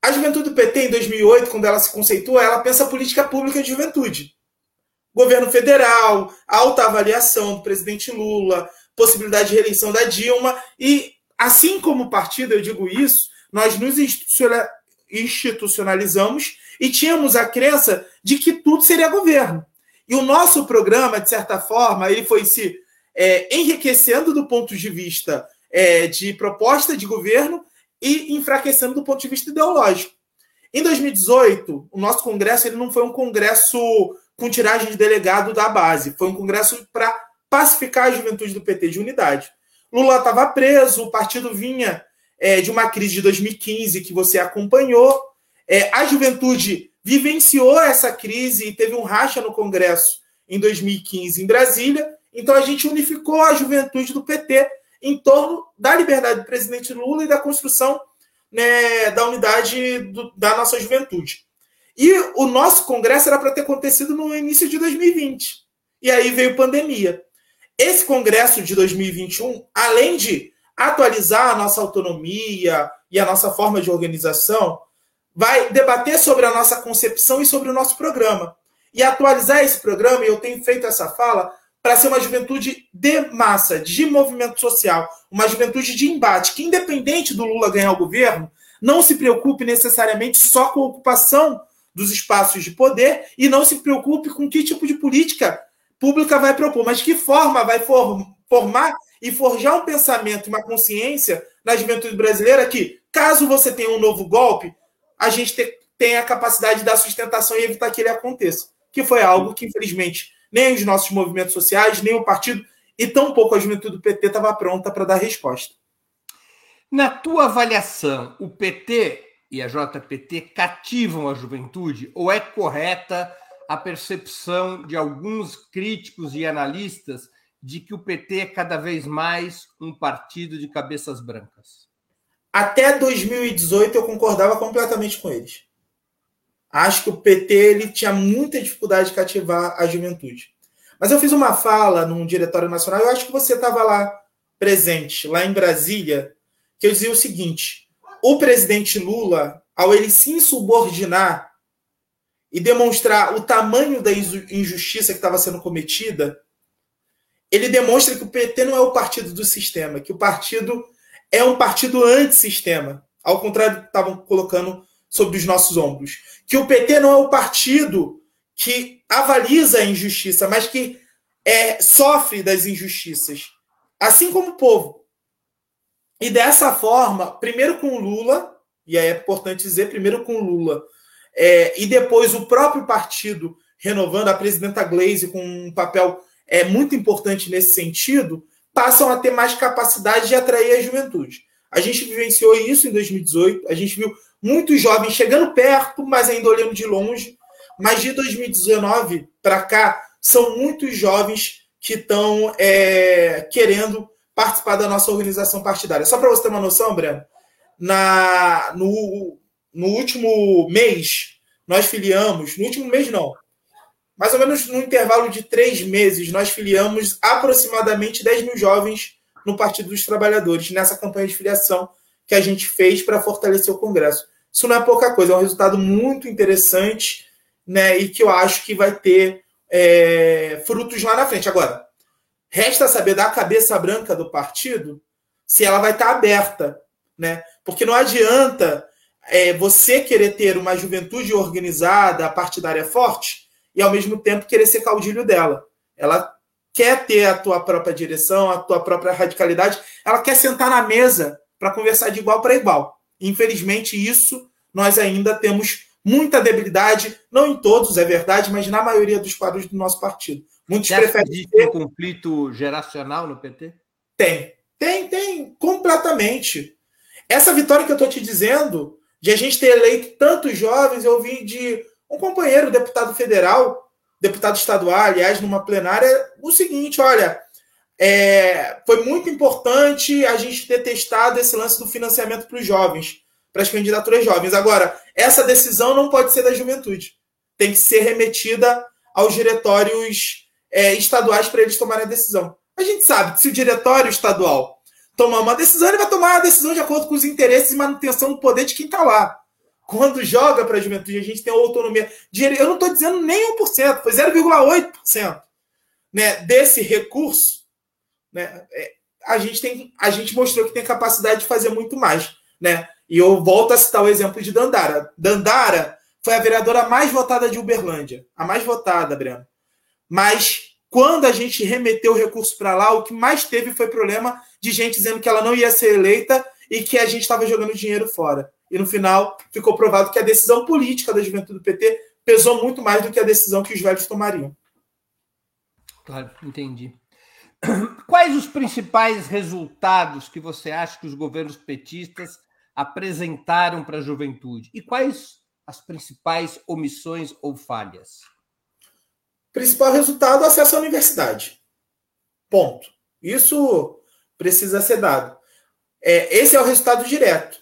a juventude do PT, em 2008, quando ela se conceitua, ela pensa política pública de juventude. Governo federal, alta avaliação do presidente Lula, possibilidade de reeleição da Dilma, e assim como partido, eu digo isso, nós nos institucionalizamos e tínhamos a crença de que tudo seria governo. E o nosso programa, de certa forma, ele foi se é, enriquecendo do ponto de vista é, de proposta de governo e enfraquecendo do ponto de vista ideológico. Em 2018, o nosso congresso ele não foi um congresso com tiragem de delegado da base, foi um congresso para pacificar a juventude do PT de unidade. Lula estava preso, o partido vinha é, de uma crise de 2015 que você acompanhou, é, a juventude vivenciou essa crise e teve um racha no Congresso em 2015 em Brasília, então a gente unificou a juventude do PT em torno da liberdade do presidente Lula e da construção né, da unidade do, da nossa juventude. E o nosso congresso era para ter acontecido no início de 2020. E aí veio pandemia. Esse congresso de 2021, além de atualizar a nossa autonomia e a nossa forma de organização, vai debater sobre a nossa concepção e sobre o nosso programa. E atualizar esse programa, e eu tenho feito essa fala, para ser uma juventude de massa, de movimento social, uma juventude de embate, que independente do Lula ganhar o governo, não se preocupe necessariamente só com a ocupação dos espaços de poder e não se preocupe com que tipo de política pública vai propor, mas que forma vai formar e forjar um pensamento e uma consciência na juventude brasileira que, caso você tenha um novo golpe, a gente tenha a capacidade da sustentação e evitar que ele aconteça. Que foi algo que, infelizmente, nem os nossos movimentos sociais, nem o partido, e tampouco a juventude do PT estava pronta para dar resposta. Na tua avaliação, o PT e a JPT cativam a juventude ou é correta a percepção de alguns críticos e analistas de que o PT é cada vez mais um partido de cabeças brancas? Até 2018 eu concordava completamente com eles. Acho que o PT ele tinha muita dificuldade de cativar a juventude. Mas eu fiz uma fala num diretório nacional, eu acho que você estava lá presente, lá em Brasília, que eu dizia o seguinte: o presidente Lula, ao ele se insubordinar e demonstrar o tamanho da injustiça que estava sendo cometida, ele demonstra que o PT não é o partido do sistema, que o partido é um partido antissistema, ao contrário do que estavam colocando sobre os nossos ombros. Que o PT não é o partido que avaliza a injustiça, mas que é, sofre das injustiças, assim como o povo. E dessa forma, primeiro com Lula, e aí é importante dizer, primeiro com Lula, é, e depois o próprio partido renovando a presidenta Glaze com um papel é, muito importante nesse sentido, passam a ter mais capacidade de atrair a juventude. A gente vivenciou isso em 2018, a gente viu muitos jovens chegando perto, mas ainda olhando de longe. Mas de 2019 para cá, são muitos jovens que estão é, querendo participar da nossa organização partidária. Só para você ter uma noção, Breno, na, no, no último mês, nós filiamos, no último mês não, mais ou menos no intervalo de três meses, nós filiamos aproximadamente 10 mil jovens no Partido dos Trabalhadores, nessa campanha de filiação que a gente fez para fortalecer o Congresso. Isso não é pouca coisa, é um resultado muito interessante né, e que eu acho que vai ter é, frutos lá na frente. Agora, resta saber da cabeça branca do partido se ela vai estar aberta, né? Porque não adianta é, você querer ter uma juventude organizada, partidária forte, e ao mesmo tempo querer ser caudilho dela. Ela quer ter a tua própria direção, a tua própria radicalidade, ela quer sentar na mesa para conversar de igual para igual. Infelizmente, isso nós ainda temos muita debilidade, não em todos, é verdade, mas na maioria dos quadros do nosso partido. Muitos Você preferem. Existe ter... um conflito geracional no PT? Tem, tem, tem, completamente. Essa vitória que eu estou te dizendo, de a gente ter eleito tantos jovens, eu vi de um companheiro, deputado federal, deputado estadual, aliás, numa plenária, o seguinte: olha, é, foi muito importante a gente ter testado esse lance do financiamento para os jovens, para as candidaturas jovens. Agora, essa decisão não pode ser da juventude, tem que ser remetida aos diretórios é, estaduais para eles tomarem a decisão. A gente sabe que se o diretório estadual tomar uma decisão, ele vai tomar a decisão de acordo com os interesses e manutenção do poder de quem está lá quando joga para a juventude, a gente tem autonomia. Eu não estou dizendo nem 1%, foi 0,8% né, desse recurso. Né, é, a gente tem, a gente mostrou que tem capacidade de fazer muito mais, né? E eu volto a citar o exemplo de Dandara. Dandara foi a vereadora mais votada de Uberlândia, a mais votada, Breno. Mas quando a gente remeteu o recurso para lá, o que mais teve foi problema de gente dizendo que ela não ia ser eleita e que a gente estava jogando dinheiro fora. E no final ficou provado que a decisão política da juventude do PT pesou muito mais do que a decisão que os velhos tomariam. Claro, entendi. Quais os principais resultados que você acha que os governos petistas apresentaram para a juventude? E quais as principais omissões ou falhas? Principal resultado: acesso à universidade. Ponto. Isso precisa ser dado. É, esse é o resultado direto,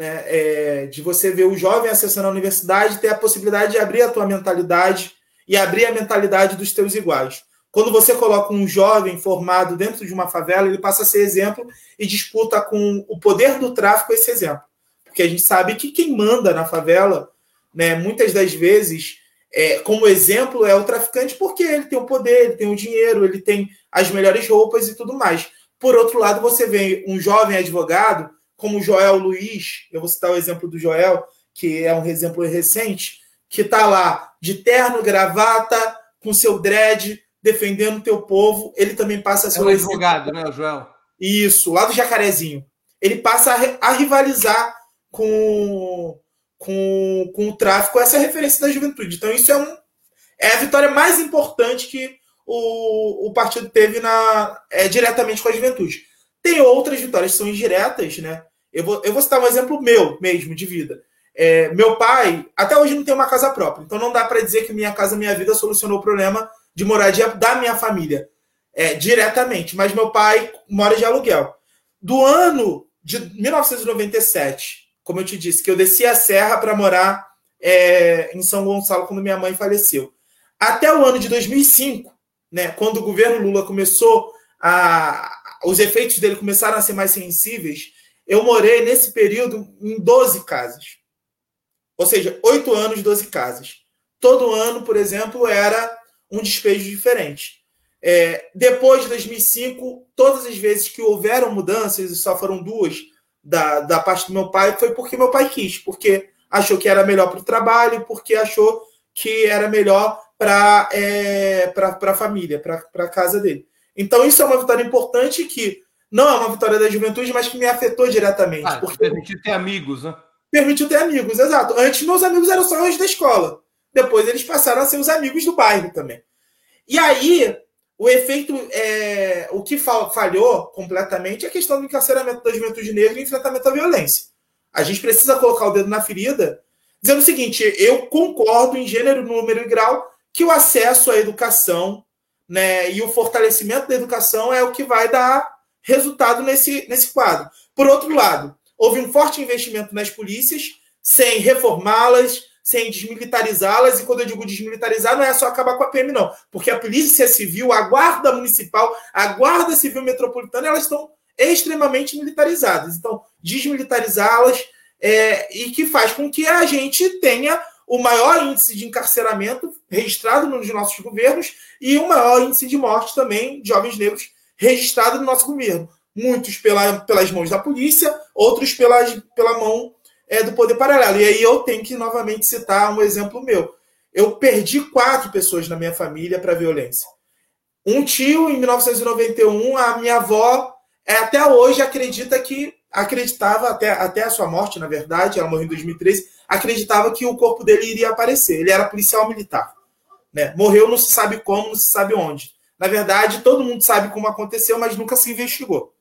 né? É, de você ver o jovem acessando a universidade, ter a possibilidade de abrir a tua mentalidade e abrir a mentalidade dos teus iguais. Quando você coloca um jovem formado dentro de uma favela, ele passa a ser exemplo e disputa com o poder do tráfico esse exemplo. Porque a gente sabe que quem manda na favela, né, muitas das vezes, é, como exemplo, é o traficante, porque ele tem o poder, ele tem o dinheiro, ele tem as melhores roupas e tudo mais. Por outro lado, você vê um jovem advogado, como o Joel Luiz, eu vou citar o exemplo do Joel, que é um exemplo recente, que está lá de terno, gravata, com seu dread, defendendo o teu povo, ele também passa a ser é um advogado, né, Joel? Isso, lá do Jacarezinho. Ele passa a, a rivalizar com, com, com o tráfico, essa é a referência da juventude. Então, isso é, um, é a vitória mais importante que o, o partido teve na, é, diretamente com a juventude. Tem outras vitórias que são indiretas, né? Eu vou, eu vou citar um exemplo meu mesmo, de vida. É, meu pai, até hoje, não tem uma casa própria, então não dá para dizer que minha casa, minha vida solucionou o problema de moradia da minha família é, diretamente, mas meu pai mora de aluguel. Do ano de 1997, como eu te disse, que eu desci a serra para morar é, em São Gonçalo quando minha mãe faleceu, até o ano de 2005, né, quando o governo Lula começou a. Os efeitos dele começaram a ser mais sensíveis. Eu morei nesse período em 12 casas. Ou seja, 8 anos, 12 casas. Todo ano, por exemplo, era um despejo diferente. É, depois de 2005, todas as vezes que houveram mudanças, e só foram duas da, da parte do meu pai, foi porque meu pai quis, porque achou que era melhor para o trabalho, porque achou que era melhor para é, a família, para a casa dele. Então, isso é uma vitória importante que não é uma vitória da juventude, mas que me afetou diretamente. Ah, porque permitiu ter amigos, né? Permitiu ter amigos, exato. Antes, meus amigos eram só os da escola. Depois eles passaram a ser os amigos do bairro também. E aí, o efeito, é, o que falhou completamente é a questão do encarceramento da juventude negra e enfrentamento à violência. A gente precisa colocar o dedo na ferida, dizendo o seguinte: eu concordo em gênero, número e grau que o acesso à educação né, e o fortalecimento da educação é o que vai dar resultado nesse, nesse quadro. Por outro lado, houve um forte investimento nas polícias, sem reformá-las, sem desmilitarizá-las. E quando eu digo desmilitarizar, não é só acabar com a PM, não. Porque a Polícia Civil, a Guarda Municipal, a Guarda Civil Metropolitana, elas estão extremamente militarizadas. Então, desmilitarizá-las é, e que faz com que a gente tenha o maior índice de encarceramento registrado nos nossos governos e o maior índice de morte também de jovens negros registrado no nosso governo. Muitos pela, pelas mãos da polícia, outros pelas, pela mão é, do poder paralelo. E aí eu tenho que novamente citar um exemplo meu. Eu perdi quatro pessoas na minha família para violência. Um tio, em 1991, a minha avó é, até hoje acredita que acreditava até, até a sua morte, na verdade, ela morreu em 2013, acreditava que o corpo dele iria aparecer. Ele era policial militar. Né? Morreu, não se sabe como, não se sabe onde. Na verdade, todo mundo sabe como aconteceu, mas nunca se investigou.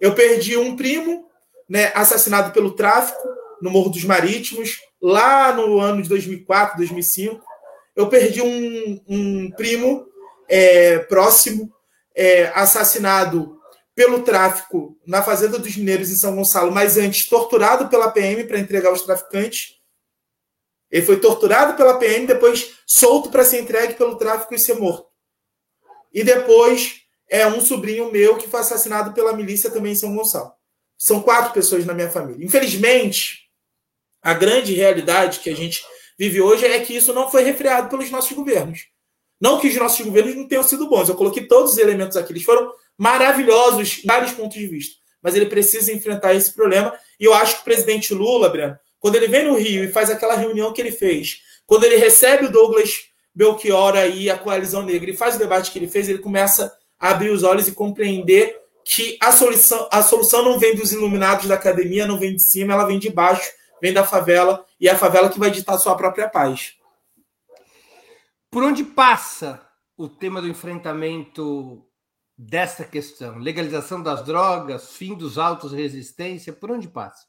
Eu perdi um primo, né, assassinado pelo tráfico no Morro dos Marítimos, lá no ano de 2004, 2005. Eu perdi um, um primo é, próximo, é, assassinado pelo tráfico na Fazenda dos Mineiros em São Gonçalo, mas antes torturado pela PM para entregar os traficantes. Ele foi torturado pela PM, depois solto para ser entregue pelo tráfico e ser morto. E depois é um sobrinho meu que foi assassinado pela milícia também em São Gonçalo. São quatro pessoas na minha família. Infelizmente, a grande realidade que a gente vive hoje é que isso não foi refreado pelos nossos governos. Não que os nossos governos não tenham sido bons, eu coloquei todos os elementos aqui, eles foram maravilhosos vários pontos de vista, mas ele precisa enfrentar esse problema. E eu acho que o presidente Lula, Breno, quando ele vem no Rio e faz aquela reunião que ele fez, quando ele recebe o Douglas Belchior e a coalizão negra e faz o debate que ele fez, ele começa a abrir os olhos e compreender que a solução, a solução não vem dos iluminados da academia, não vem de cima, ela vem de baixo, vem da favela, e é a favela que vai ditar sua própria paz. Por onde passa o tema do enfrentamento dessa questão? Legalização das drogas, fim dos autos resistência, por onde passa?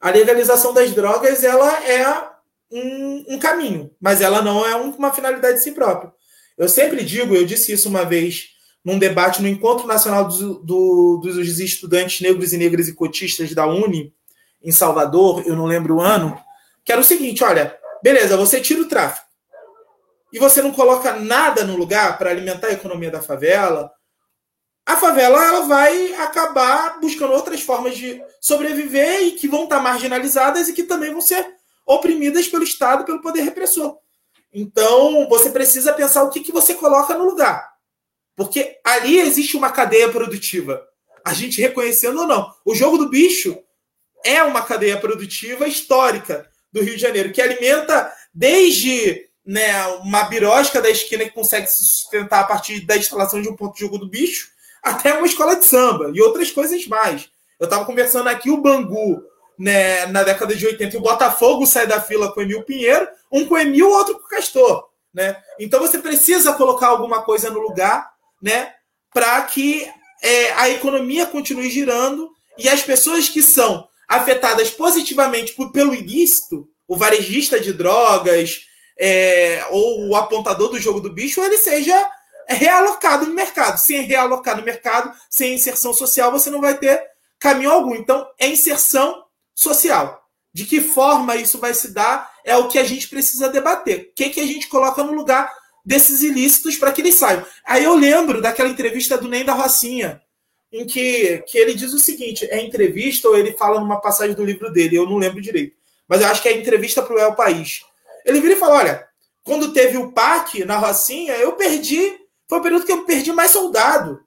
A legalização das drogas ela é um, um caminho, mas ela não é uma finalidade de si própria. Eu sempre digo, eu disse isso uma vez num debate no Encontro Nacional do, do, dos Estudantes Negros e Negras e Cotistas da Uni, em Salvador, eu não lembro o ano, que era o seguinte: olha, beleza, você tira o tráfico e você não coloca nada no lugar para alimentar a economia da favela, a favela ela vai acabar buscando outras formas de sobreviver e que vão estar marginalizadas e que também vão ser oprimidas pelo Estado, pelo poder repressor. Então, você precisa pensar o que, que você coloca no lugar. Porque ali existe uma cadeia produtiva. A gente reconhecendo ou não. O jogo do bicho é uma cadeia produtiva histórica do Rio de Janeiro, que alimenta desde né, uma birosca da esquina que consegue se sustentar a partir da instalação de um ponto de jogo do bicho, até uma escola de samba e outras coisas mais. Eu estava conversando aqui, o Bangu, né, na década de 80, e o Botafogo sai da fila com o Emil Pinheiro, um com o Emil, outro com o Castor. Né? Então você precisa colocar alguma coisa no lugar né, para que é, a economia continue girando e as pessoas que são afetadas positivamente por, pelo ilícito, o varejista de drogas, é, ou o apontador do jogo do bicho, ele seja realocado no mercado. Sem realocar no mercado, sem inserção social, você não vai ter caminho algum. Então, é inserção social. De que forma isso vai se dar é o que a gente precisa debater. O que, que a gente coloca no lugar desses ilícitos para que eles saiam. Aí eu lembro daquela entrevista do Ney da Rocinha, em que, que ele diz o seguinte: é entrevista ou ele fala numa passagem do livro dele, eu não lembro direito. Mas eu acho que é entrevista para o El País. Ele vira e fala: olha, quando teve o PAC na Rocinha, eu perdi. Foi o período que eu perdi mais soldado.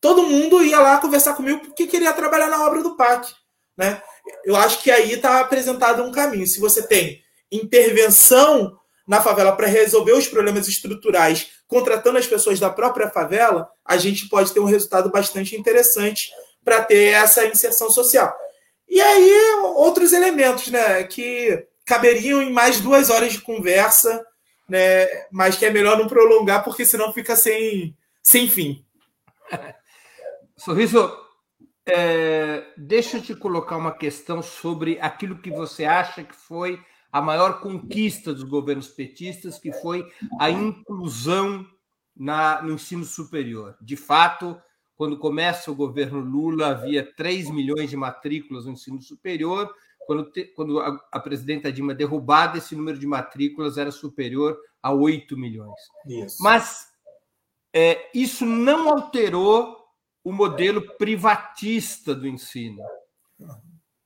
Todo mundo ia lá conversar comigo porque queria trabalhar na obra do PAC. Né? Eu acho que aí está apresentado um caminho. Se você tem intervenção na favela para resolver os problemas estruturais, contratando as pessoas da própria favela, a gente pode ter um resultado bastante interessante para ter essa inserção social. E aí, outros elementos, né, que caberiam em mais duas horas de conversa, né? Mas que é melhor não prolongar, porque senão fica sem, sem fim. Sorriso, é, deixa eu te colocar uma questão sobre aquilo que você acha que foi a maior conquista dos governos petistas, que foi a inclusão na, no ensino superior. De fato, quando começa o governo Lula, havia 3 milhões de matrículas no ensino superior, quando, te, quando a, a, presidenta Dilma derrubada, esse número de matrículas era superior a 8 milhões. Isso. Mas é, isso não alterou o modelo privatista do ensino.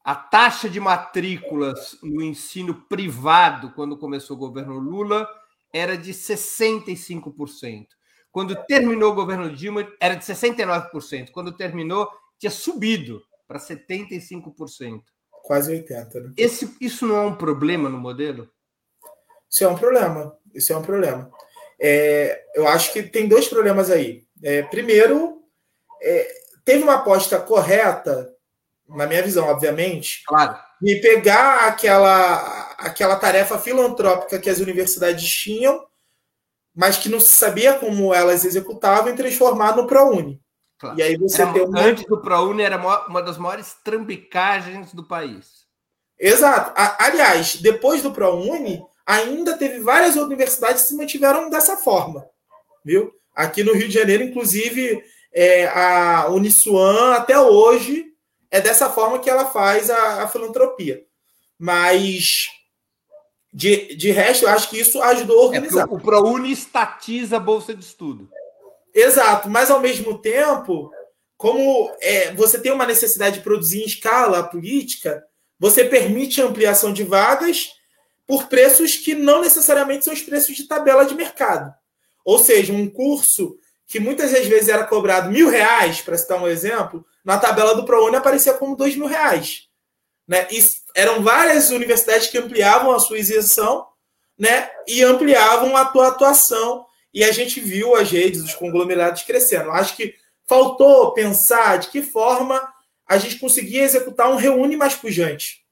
A taxa de matrículas no ensino privado, quando começou o governo Lula, era de 65%. Quando terminou o governo Dilma, era de 69%. Quando terminou, tinha subido para 75%. Quase 80, né? Esse, isso não é um problema no modelo? Isso é um problema. Isso é um problema. É, eu acho que tem dois problemas aí. É, primeiro, é, teve uma aposta correta, na minha visão, obviamente, claro. de pegar aquela, aquela tarefa filantrópica que as universidades tinham, mas que não se sabia como elas executavam, e transformar no ProUni. Claro. E aí você era, tem uma... Antes do ProUni era uma das maiores trambicagens do país. Exato. Aliás, depois do ProUni, ainda teve várias universidades que se mantiveram dessa forma. Viu? Aqui no Rio de Janeiro, inclusive, é, a Uniswan, até hoje, é dessa forma que ela faz a, a filantropia. Mas, de, de resto, eu acho que isso ajudou a organizar. É o ProUni estatiza a bolsa de estudo. Exato, mas ao mesmo tempo, como é, você tem uma necessidade de produzir em escala política, você permite a ampliação de vagas por preços que não necessariamente são os preços de tabela de mercado. Ou seja, um curso que muitas das vezes era cobrado mil reais, para citar um exemplo, na tabela do ProUni aparecia como dois mil reais. Né? E eram várias universidades que ampliavam a sua isenção né? e ampliavam a tua atuação. E a gente viu as redes, os conglomerados crescendo. Acho que faltou pensar de que forma a gente conseguia executar um reúne mais pujante.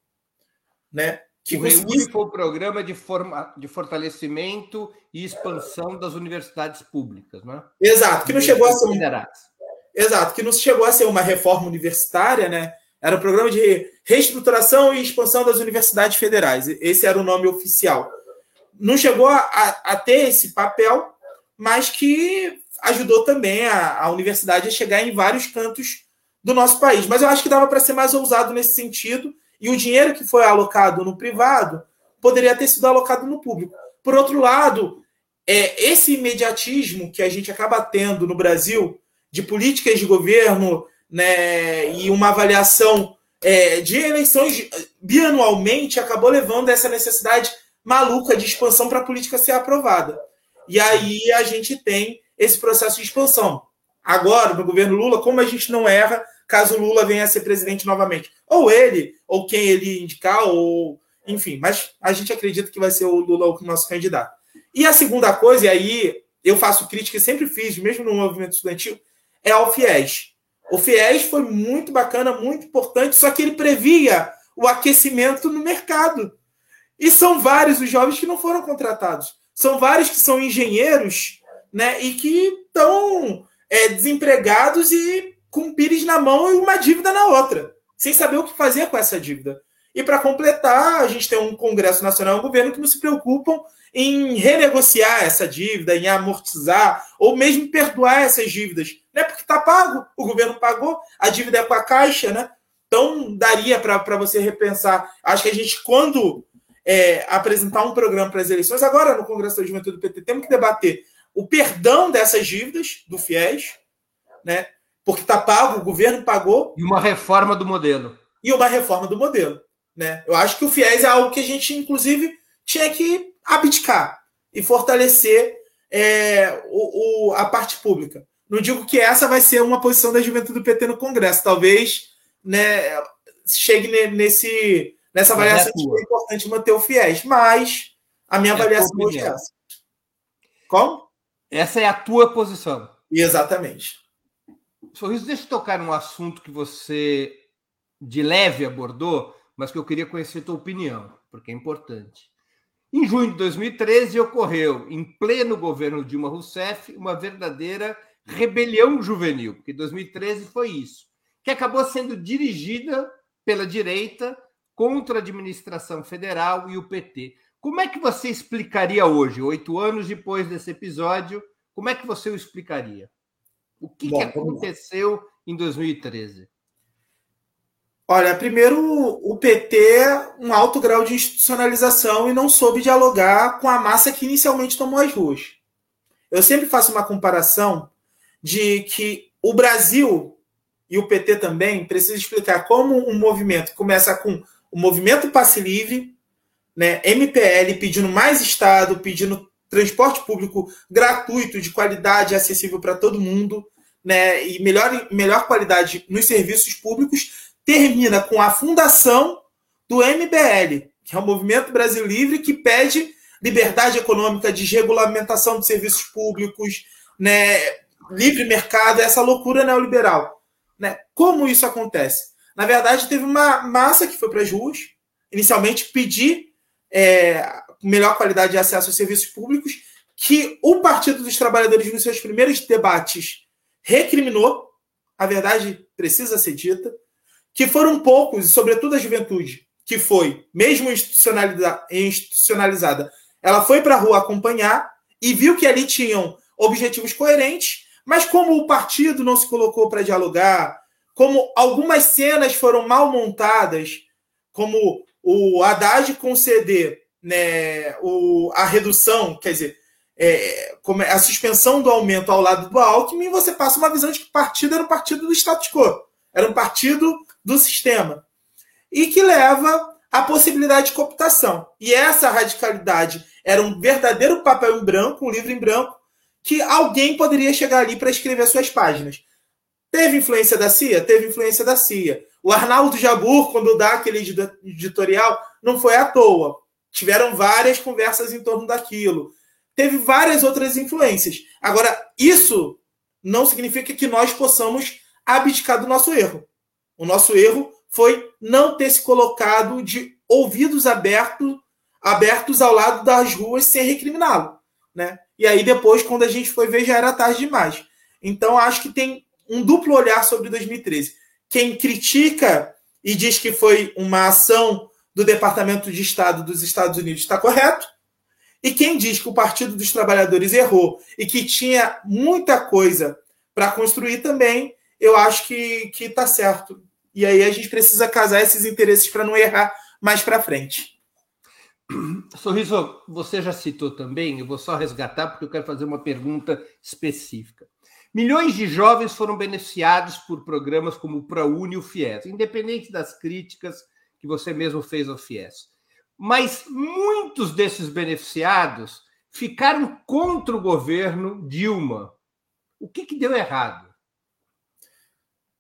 Né? Que o foi o programa de, forma, de fortalecimento e expansão das universidades públicas, né? Exato, que não chegou a ser. Exato, que não chegou a ser uma reforma universitária, né? Era um programa de reestruturação e expansão das universidades federais. Esse era o nome oficial. Não chegou a, a, a ter esse papel, mas que ajudou também a, a universidade a chegar em vários cantos do nosso país. Mas eu acho que dava para ser mais ousado nesse sentido e o dinheiro que foi alocado no privado poderia ter sido alocado no público. Por outro lado, é, esse imediatismo que a gente acaba tendo no Brasil de políticas de governo né, e uma avaliação é, de eleições bianualmente acabou levando essa necessidade maluca de expansão para a política ser aprovada. E aí a gente tem esse processo de expansão. Agora, no governo Lula, como a gente não erra, caso Lula venha a ser presidente novamente. Ou ele, ou quem ele indicar, ou enfim, mas a gente acredita que vai ser o Lula o nosso candidato. E a segunda coisa, e aí eu faço crítica, sempre fiz, mesmo no movimento estudantil, é ao FIES. O FIES foi muito bacana, muito importante, só que ele previa o aquecimento no mercado. E são vários os jovens que não foram contratados. São vários que são engenheiros né, e que estão é, desempregados e com pires na mão e uma dívida na outra, sem saber o que fazer com essa dívida. E para completar, a gente tem um Congresso Nacional e um governo que não se preocupam em renegociar essa dívida, em amortizar, ou mesmo perdoar essas dívidas. Não é porque está pago, o governo pagou, a dívida é com a Caixa, né? Então, daria para você repensar. Acho que a gente, quando é, apresentar um programa para as eleições, agora no Congresso da Juventude do PT, temos que debater o perdão dessas dívidas do FIES, né? Porque está pago, o governo pagou. E uma reforma do modelo. E uma reforma do modelo. Né? Eu acho que o FIES é algo que a gente, inclusive, tinha que abdicar e fortalecer é, o, o, a parte pública. Não digo que essa vai ser uma posição da juventude do PT no Congresso. Talvez né, chegue nesse, nessa é avaliação é que é importante manter o FIES. Mas a minha é avaliação hoje é essa. Como? Essa é a tua posição. Exatamente. Sorriso, deixa eu tocar num assunto que você de leve abordou, mas que eu queria conhecer a tua opinião, porque é importante. Em junho de 2013 ocorreu, em pleno governo Dilma Rousseff, uma verdadeira rebelião juvenil, porque 2013 foi isso, que acabou sendo dirigida pela direita contra a administração federal e o PT. Como é que você explicaria hoje, oito anos depois desse episódio, como é que você o explicaria? O que, Bom, que aconteceu em 2013? Olha, primeiro o PT, um alto grau de institucionalização e não soube dialogar com a massa que inicialmente tomou as ruas. Eu sempre faço uma comparação de que o Brasil e o PT também precisa explicar como um movimento começa com o movimento passe livre, né, MPL pedindo mais Estado, pedindo transporte público gratuito, de qualidade, acessível para todo mundo, né, e melhor, melhor qualidade nos serviços públicos, termina com a fundação do MBL, que é o Movimento Brasil Livre, que pede liberdade econômica, desregulamentação de serviços públicos, né, livre mercado, essa loucura neoliberal. Né? Como isso acontece? Na verdade, teve uma massa que foi para as ruas, inicialmente pedir é, melhor qualidade de acesso aos serviços públicos, que o Partido dos Trabalhadores, nos seus primeiros debates, recriminou, a verdade precisa ser dita, que foram poucos, e sobretudo a juventude, que foi, mesmo institucionalizada, ela foi para a rua acompanhar e viu que ali tinham objetivos coerentes, mas como o partido não se colocou para dialogar, como algumas cenas foram mal montadas, como o Haddad conceder né, o, a redução, quer dizer, é, é, a suspensão do aumento ao lado do Alckmin, você passa uma visão de que o partido era um partido do status quo, era um partido do sistema, e que leva à possibilidade de cooptação. E essa radicalidade era um verdadeiro papel em branco, um livro em branco, que alguém poderia chegar ali para escrever suas páginas. Teve influência da CIA? Teve influência da CIA. O Arnaldo Jabur, quando dá aquele editorial, não foi à toa. Tiveram várias conversas em torno daquilo. Teve várias outras influências. Agora, isso não significa que nós possamos abdicar do nosso erro. O nosso erro foi não ter se colocado de ouvidos abertos, abertos ao lado das ruas sem recriminá-lo. Né? E aí, depois, quando a gente foi ver, já era tarde demais. Então, acho que tem um duplo olhar sobre 2013. Quem critica e diz que foi uma ação do Departamento de Estado dos Estados Unidos está correto. E quem diz que o Partido dos Trabalhadores errou e que tinha muita coisa para construir também, eu acho que está certo. E aí a gente precisa casar esses interesses para não errar mais para frente. Sorriso, você já citou também, eu vou só resgatar porque eu quero fazer uma pergunta específica. Milhões de jovens foram beneficiados por programas como o ProUni e o FIES, independente das críticas que você mesmo fez ao FIES. Mas muitos desses beneficiados ficaram contra o governo Dilma. O que, que deu errado?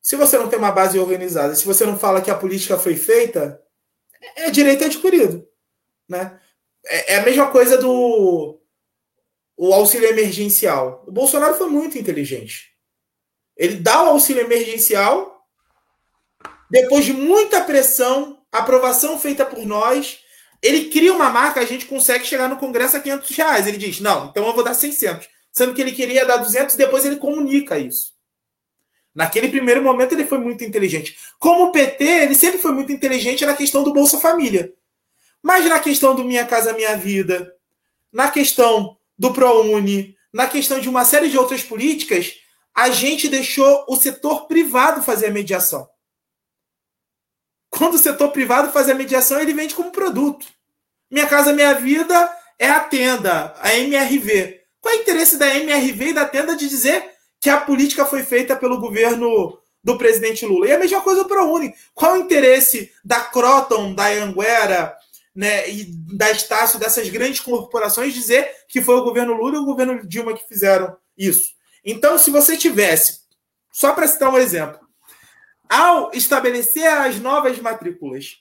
Se você não tem uma base organizada, se você não fala que a política foi feita, é direito adquirido. Né? É, é a mesma coisa do o auxílio emergencial. O Bolsonaro foi muito inteligente. Ele dá o auxílio emergencial, depois de muita pressão, aprovação feita por nós, ele cria uma marca, a gente consegue chegar no Congresso a 500 reais. Ele diz, não, então eu vou dar 600. Sendo que ele queria dar 200, depois ele comunica isso. Naquele primeiro momento ele foi muito inteligente. Como o PT, ele sempre foi muito inteligente na questão do Bolsa Família. Mas na questão do Minha Casa Minha Vida, na questão do ProUni, na questão de uma série de outras políticas, a gente deixou o setor privado fazer a mediação. Quando o setor privado faz a mediação, ele vende como produto. Minha Casa Minha Vida é a tenda, a MRV. Qual é o interesse da MRV e da tenda de dizer que a política foi feita pelo governo do presidente Lula? E a mesma coisa para o ProUni. Qual é o interesse da Croton, da Anguera, né, e da Estácio, dessas grandes corporações, dizer que foi o governo Lula e o governo Dilma que fizeram isso. Então, se você tivesse, só para citar um exemplo, ao estabelecer as novas matrículas,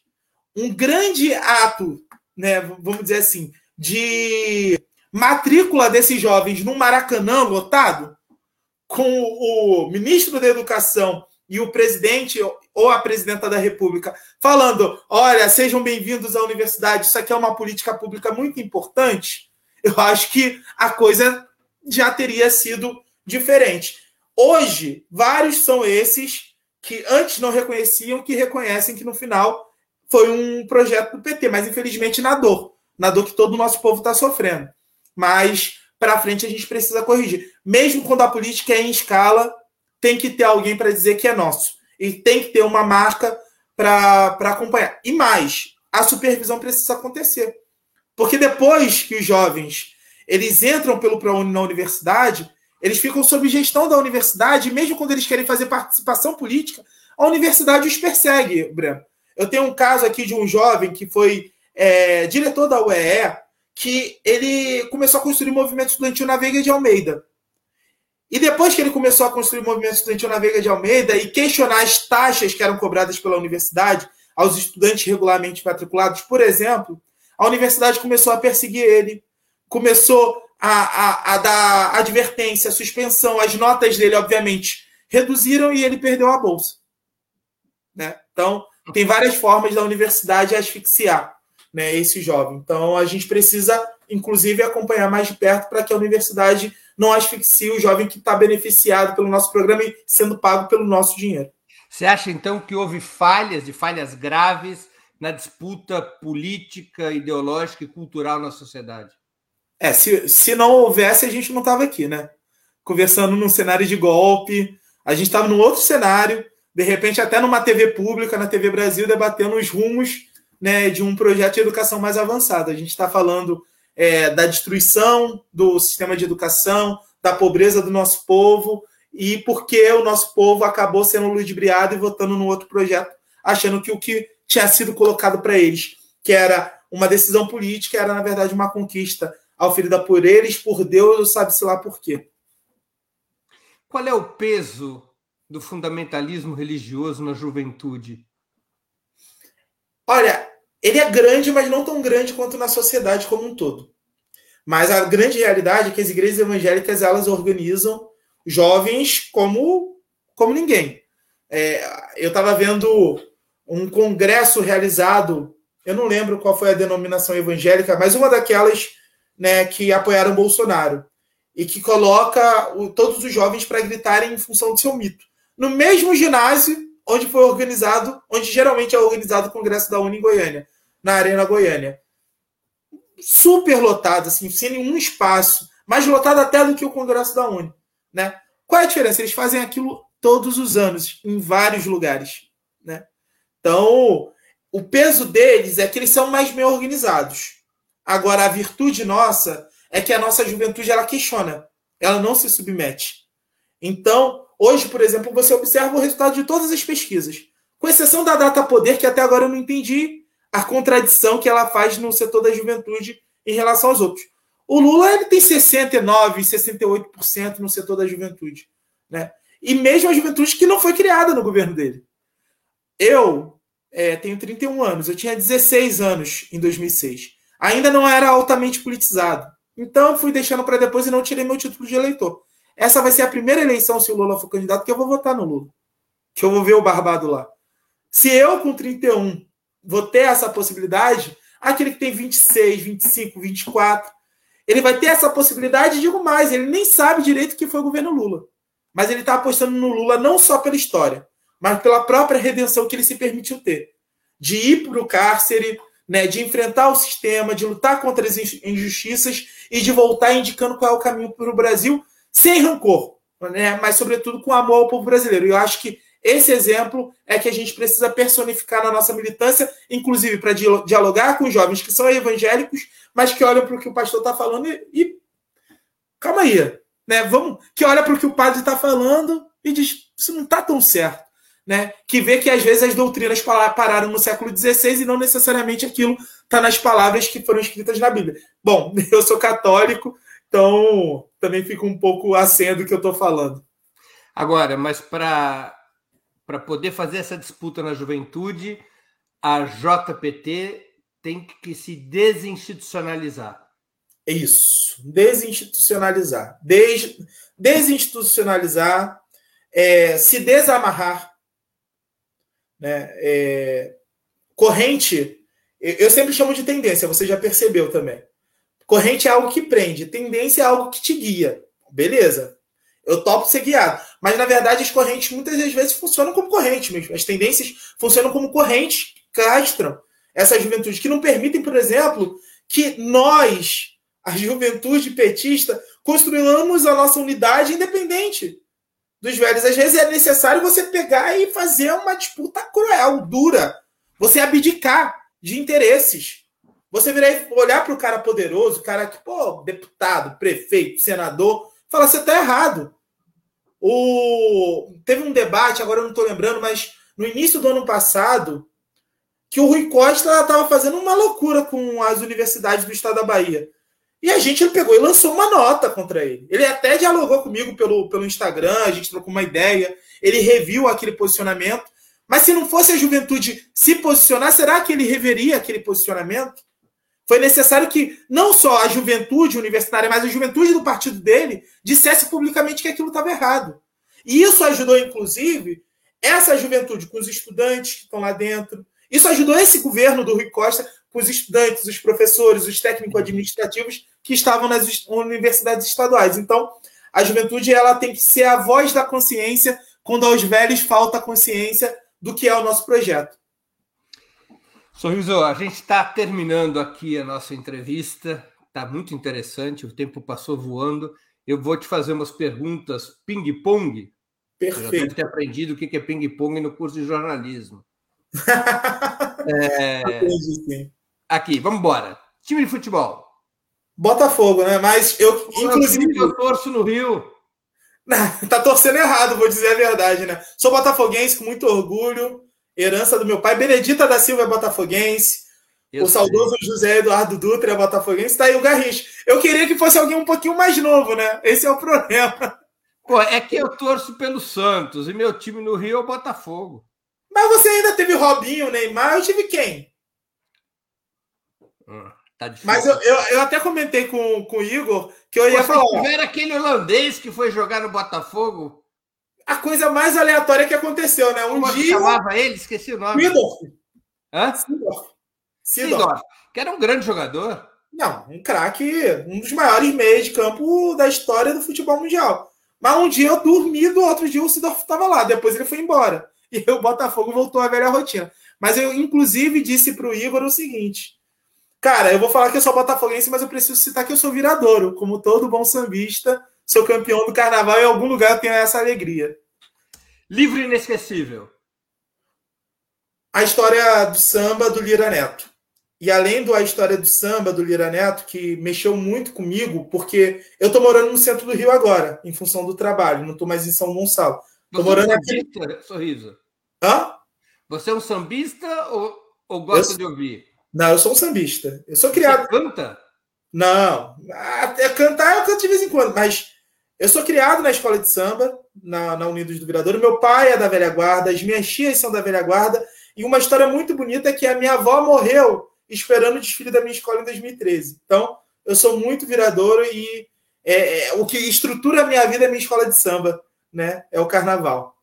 um grande ato, né, vamos dizer assim, de matrícula desses jovens no Maracanã lotado, com o ministro da Educação e o presidente ou a presidenta da República falando: olha, sejam bem-vindos à universidade, isso aqui é uma política pública muito importante, eu acho que a coisa já teria sido diferente. Hoje, vários são esses que antes não reconheciam, que reconhecem que no final foi um projeto do PT, mas infelizmente na dor, na dor que todo o nosso povo está sofrendo. Mas para frente a gente precisa corrigir. Mesmo quando a política é em escala, tem que ter alguém para dizer que é nosso. E tem que ter uma marca para acompanhar. E mais, a supervisão precisa acontecer. Porque depois que os jovens eles entram pelo ProUni na universidade, eles ficam sob gestão da universidade, e mesmo quando eles querem fazer participação política, a universidade os persegue, Breno. Eu tenho um caso aqui de um jovem que foi é, diretor da UEE, que ele começou a construir movimento estudantil na Veiga de Almeida. E depois que ele começou a construir o movimento estudantil na Veiga de Almeida e questionar as taxas que eram cobradas pela universidade aos estudantes regularmente matriculados, por exemplo, a universidade começou a perseguir ele, começou a, a, a dar advertência, suspensão, as notas dele, obviamente, reduziram e ele perdeu a bolsa. Né? Então, tem várias formas da universidade asfixiar né, esse jovem. Então, a gente precisa, inclusive, acompanhar mais de perto para que a universidade não asfixie o jovem que está beneficiado pelo nosso programa e sendo pago pelo nosso dinheiro. Você acha, então, que houve falhas, de falhas graves, na disputa política, ideológica e cultural na sociedade? É, se, se não houvesse, a gente não estava aqui, né? Conversando num cenário de golpe, a gente estava num outro cenário, de repente até numa TV pública, na TV Brasil, debatendo os rumos né, de um projeto de educação mais avançado. A gente está falando é, da destruição do sistema de educação, da pobreza do nosso povo e porque o nosso povo acabou sendo ludibriado e votando no outro projeto, achando que o que tinha sido colocado para eles, que era uma decisão política, era na verdade uma conquista oferida por eles, por Deus, sabe-se lá por quê. qual é o peso do fundamentalismo religioso na juventude? Olha, ele é grande, mas não tão grande quanto na sociedade como um todo. Mas a grande realidade é que as igrejas evangélicas elas organizam jovens como, como ninguém. É, eu estava vendo um congresso realizado, eu não lembro qual foi a denominação evangélica, mas uma daquelas né, que apoiaram Bolsonaro e que coloca o, todos os jovens para gritarem em função do seu mito. No mesmo ginásio onde foi organizado, onde geralmente é organizado o Congresso da Uni em Goiânia, na Arena Goiânia. Super lotado, assim, sem nenhum espaço, mais lotado até do que o Congresso da Uni. Né? Qual é a diferença? Eles fazem aquilo todos os anos, em vários lugares. Né? Então, o peso deles é que eles são mais bem organizados. Agora, a virtude nossa é que a nossa juventude ela questiona, ela não se submete. Então, hoje, por exemplo, você observa o resultado de todas as pesquisas, com exceção da data poder, que até agora eu não entendi a contradição que ela faz no setor da juventude em relação aos outros. O Lula ele tem 69, 68% no setor da juventude, né? E mesmo a juventude que não foi criada no governo dele. Eu é, tenho 31 anos, eu tinha 16 anos em 2006. Ainda não era altamente politizado. Então fui deixando para depois e não tirei meu título de eleitor. Essa vai ser a primeira eleição, se o Lula for candidato, que eu vou votar no Lula. Que eu vou ver o Barbado lá. Se eu, com 31, vou ter essa possibilidade, aquele que tem 26, 25, 24, ele vai ter essa possibilidade, digo mais, ele nem sabe direito que foi o governo Lula. Mas ele está apostando no Lula não só pela história, mas pela própria redenção que ele se permitiu ter. De ir para o cárcere, né, de enfrentar o sistema, de lutar contra as injustiças e de voltar indicando qual é o caminho para o Brasil, sem rancor, né? mas sobretudo com amor ao povo brasileiro. E eu acho que esse exemplo é que a gente precisa personificar na nossa militância, inclusive para dialogar com jovens que são evangélicos, mas que olham para o que o pastor está falando e, e, calma aí, né? Vamos, que olha para o que o padre está falando e diz isso não está tão certo, né? Que vê que às vezes as doutrinas pararam no século XVI e não necessariamente aquilo está nas palavras que foram escritas na Bíblia. Bom, eu sou católico, então, também fica um pouco acima do que eu estou falando. Agora, mas para poder fazer essa disputa na juventude, a JPT tem que se desinstitucionalizar. Isso, desinstitucionalizar. Des, desinstitucionalizar, é, se desamarrar. Né? É, corrente, eu sempre chamo de tendência, você já percebeu também. Corrente é algo que prende, tendência é algo que te guia. Beleza. Eu topo ser guiado. Mas, na verdade, as correntes muitas das vezes funcionam como corrente mesmo. As tendências funcionam como correntes que castram essa juventude, que não permitem, por exemplo, que nós, a juventude petista, construamos a nossa unidade independente dos velhos. Às vezes é necessário você pegar e fazer uma disputa cruel, dura. Você abdicar de interesses. Você virar olhar para o cara poderoso, cara que, pô, deputado, prefeito, senador, fala, você está errado. O... Teve um debate, agora eu não estou lembrando, mas no início do ano passado, que o Rui Costa estava fazendo uma loucura com as universidades do estado da Bahia. E a gente pegou e lançou uma nota contra ele. Ele até dialogou comigo pelo, pelo Instagram, a gente trocou uma ideia, ele reviu aquele posicionamento. Mas se não fosse a juventude se posicionar, será que ele reveria aquele posicionamento? Foi necessário que não só a juventude universitária, mas a juventude do partido dele dissesse publicamente que aquilo estava errado. E isso ajudou, inclusive, essa juventude com os estudantes que estão lá dentro. Isso ajudou esse governo do Rui Costa os estudantes, os professores, os técnicos administrativos que estavam nas universidades estaduais. Então, a juventude ela tem que ser a voz da consciência quando aos velhos falta consciência do que é o nosso projeto. Sorriso, a gente está terminando aqui a nossa entrevista. Está muito interessante, o tempo passou voando. Eu vou te fazer umas perguntas ping-pong. Perfeito. Você deve ter aprendido o que é ping-pong no curso de jornalismo. é... Aqui, vamos embora. Time de futebol. Botafogo, né? Mas eu, inclusive. Eu torço no Rio. tá torcendo errado, vou dizer a verdade, né? Sou botafoguense com muito orgulho herança do meu pai. Benedita da Silva é botafoguense. Eu o saudoso sei. José Eduardo Dutra é botafoguense. Está aí o Garrincha. Eu queria que fosse alguém um pouquinho mais novo, né? Esse é o problema. Pô, é que eu torço pelo Santos e meu time no Rio é o Botafogo. Mas você ainda teve Robinho, Neymar, eu tive quem? Tá Mas eu, eu, eu, até comentei com, com o Igor que eu ia Você falar. tiver aquele holandês que foi jogar no Botafogo. A coisa mais aleatória que aconteceu, né? Um Como dia. chamava ele? Esqueci o nome. Sidorf. Hã? Sidorf. Sidorf. Que era um grande jogador. Não, um craque, um dos maiores meios de campo da história do futebol mundial. Mas um dia eu dormi, do outro dia o Sidorf estava lá, depois ele foi embora. E o Botafogo voltou à velha rotina. Mas eu, inclusive, disse para o Igor o seguinte: Cara, eu vou falar que eu sou botafoguense, mas eu preciso citar que eu sou viradouro. Como todo bom sambista, sou campeão do carnaval e em algum lugar eu tenho essa alegria. Livro inesquecível. A história do samba do Lira Neto. E além da história do samba do Lira Neto, que mexeu muito comigo, porque eu tô morando no centro do Rio agora, em função do trabalho, não tô mais em São Gonçalo. Tô Você morando é um aqui. sambista, Sorriso? Hã? Você é um sambista ou, ou gosta Eu- de ouvir? Não, eu sou um sambista. Eu sou Você criado. canta? Não, até cantar eu canto de vez em quando, mas eu sou criado na escola de samba, na, na Unidos do Viradouro. Meu pai é da velha guarda, as minhas tias são da velha guarda, e uma história muito bonita é que a minha avó morreu esperando o desfile da minha escola em 2013. Então, eu sou muito viradouro e é, é, o que estrutura a minha vida é a minha escola de samba, né? É o carnaval.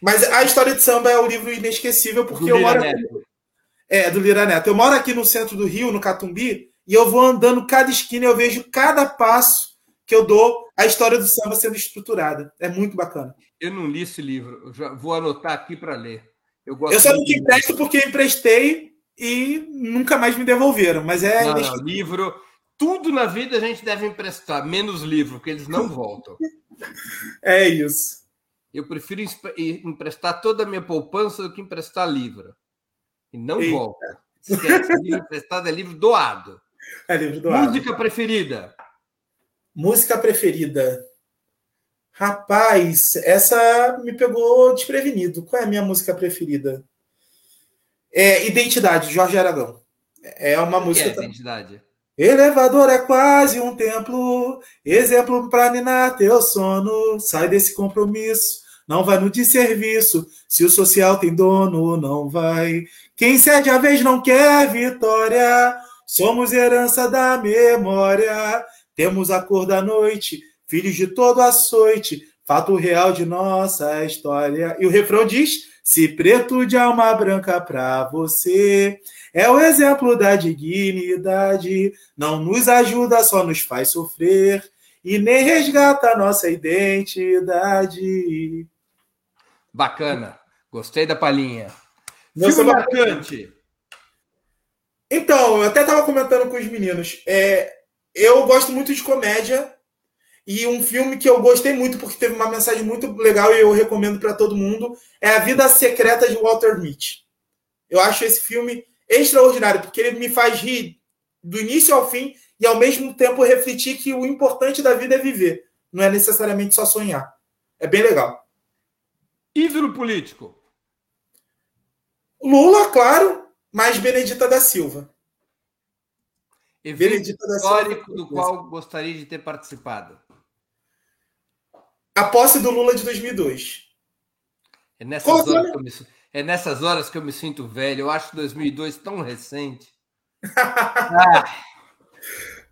Mas a história de samba é o livro inesquecível, porque eu moro Neto. É, do Lira Neto. Eu moro aqui no centro do Rio, no Catumbi, e eu vou andando cada esquina e eu vejo cada passo que eu dou a história do samba sendo estruturada. É muito bacana. Eu não li esse livro. Eu já vou anotar aqui para ler. Eu, gosto Eu só não te empresto porque emprestei e nunca mais me devolveram. Mas é. Não, não, livro. Tudo na vida a gente deve emprestar, menos livro, porque eles não voltam. É isso. Eu prefiro emprestar toda a minha poupança do que emprestar livro. E não Eita. volta. Esquece, livro emprestado é livro doado. É livro do Música. Preferida? Música preferida. Rapaz, essa me pegou desprevenido. Qual é a minha música preferida? É Identidade, Jorge Aragão. É uma que música. é identidade? Elevador é quase um templo, exemplo para ninar teu sono. Sai desse compromisso, não vai no desserviço. Se o social tem dono, não vai. Quem cede a vez não quer vitória. Somos herança da memória. Temos a cor da noite, filhos de todo açoite. Fato real de nossa história. E o refrão diz: Se preto de alma branca pra você. É o exemplo da dignidade, não nos ajuda, só nos faz sofrer e nem resgata nossa identidade. Bacana. Gostei da palhinha. Filme samba- marcante. Então, eu até estava comentando com os meninos. é, eu gosto muito de comédia e um filme que eu gostei muito porque teve uma mensagem muito legal e eu recomendo para todo mundo é A Vida Secreta de Walter Mitty. Eu acho esse filme extraordinário porque ele me faz rir do início ao fim e ao mesmo tempo refletir que o importante da vida é viver, não é necessariamente só sonhar. É bem legal. Ídolo político. Lula, claro, mas Benedita da Silva. Evento Benedita da Silva. histórico do qual gostaria de ter participado. A posse do Lula de 2002. É nessas, horas que eu me, é nessas horas que eu me sinto velho. Eu acho 2002 tão recente. Ah,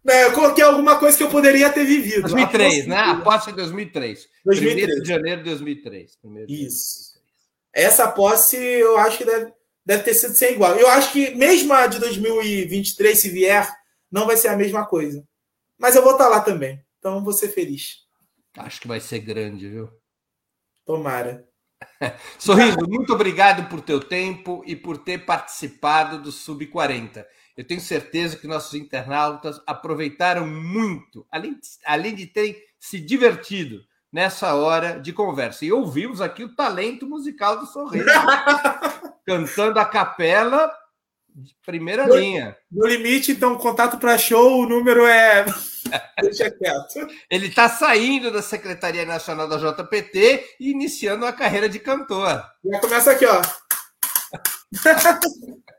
Né, eu coloquei alguma coisa que eu poderia ter vivido. 2003, A né? A posse- é 2003. 2003. 1 de janeiro de 2003. Primeiro de Isso. Essa posse eu acho que deve, deve ter sido sem igual. Eu acho que mesmo a de 2023, se vier, não vai ser a mesma coisa. Mas eu vou estar lá também. Então vou ser feliz. Acho que vai ser grande, viu? Tomara. Sorriso, muito obrigado por teu tempo e por ter participado do Sub-40. Eu tenho certeza que nossos internautas aproveitaram muito, além de, além de terem se divertido nessa hora de conversa. E ouvimos aqui o talento musical do Sorriso, cantando a capela de primeira Oi. linha. No limite, então, contato para show, o número é. Deixa quieto. Ele está saindo da Secretaria Nacional da JPT e iniciando uma carreira de cantor. Já começa aqui, ó.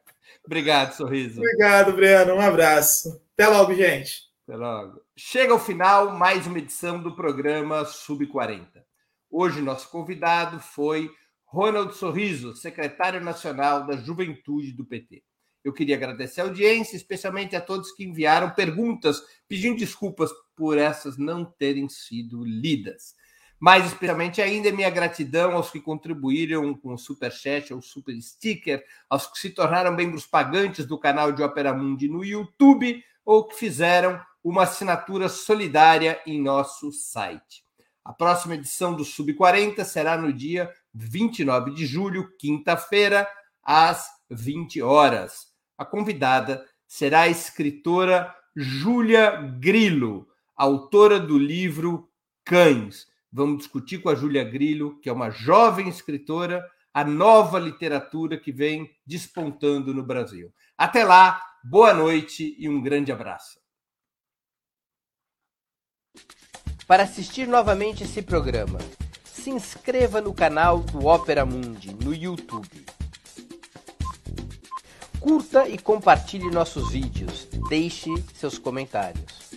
Obrigado, Sorriso. Obrigado, Breno. Um abraço. Até logo, gente. Até logo. Chega ao final mais uma edição do programa Sub 40. Hoje nosso convidado foi Ronald Sorriso, secretário nacional da Juventude do PT. Eu queria agradecer a audiência, especialmente a todos que enviaram perguntas, pedindo desculpas por essas não terem sido lidas. Mais especialmente ainda, minha gratidão aos que contribuíram com o Super Chat ou Super Sticker, aos que se tornaram membros pagantes do canal de Opera Mundi no YouTube ou que fizeram uma assinatura solidária em nosso site. A próxima edição do Sub 40 será no dia 29 de julho, quinta-feira, às 20 horas. A convidada será a escritora Júlia Grilo, autora do livro Cães. Vamos discutir com a Júlia Grilo, que é uma jovem escritora, a nova literatura que vem despontando no Brasil. Até lá, boa noite e um grande abraço. Para assistir novamente esse programa, se inscreva no canal do Opera Mundi no YouTube. Curta e compartilhe nossos vídeos. Deixe seus comentários.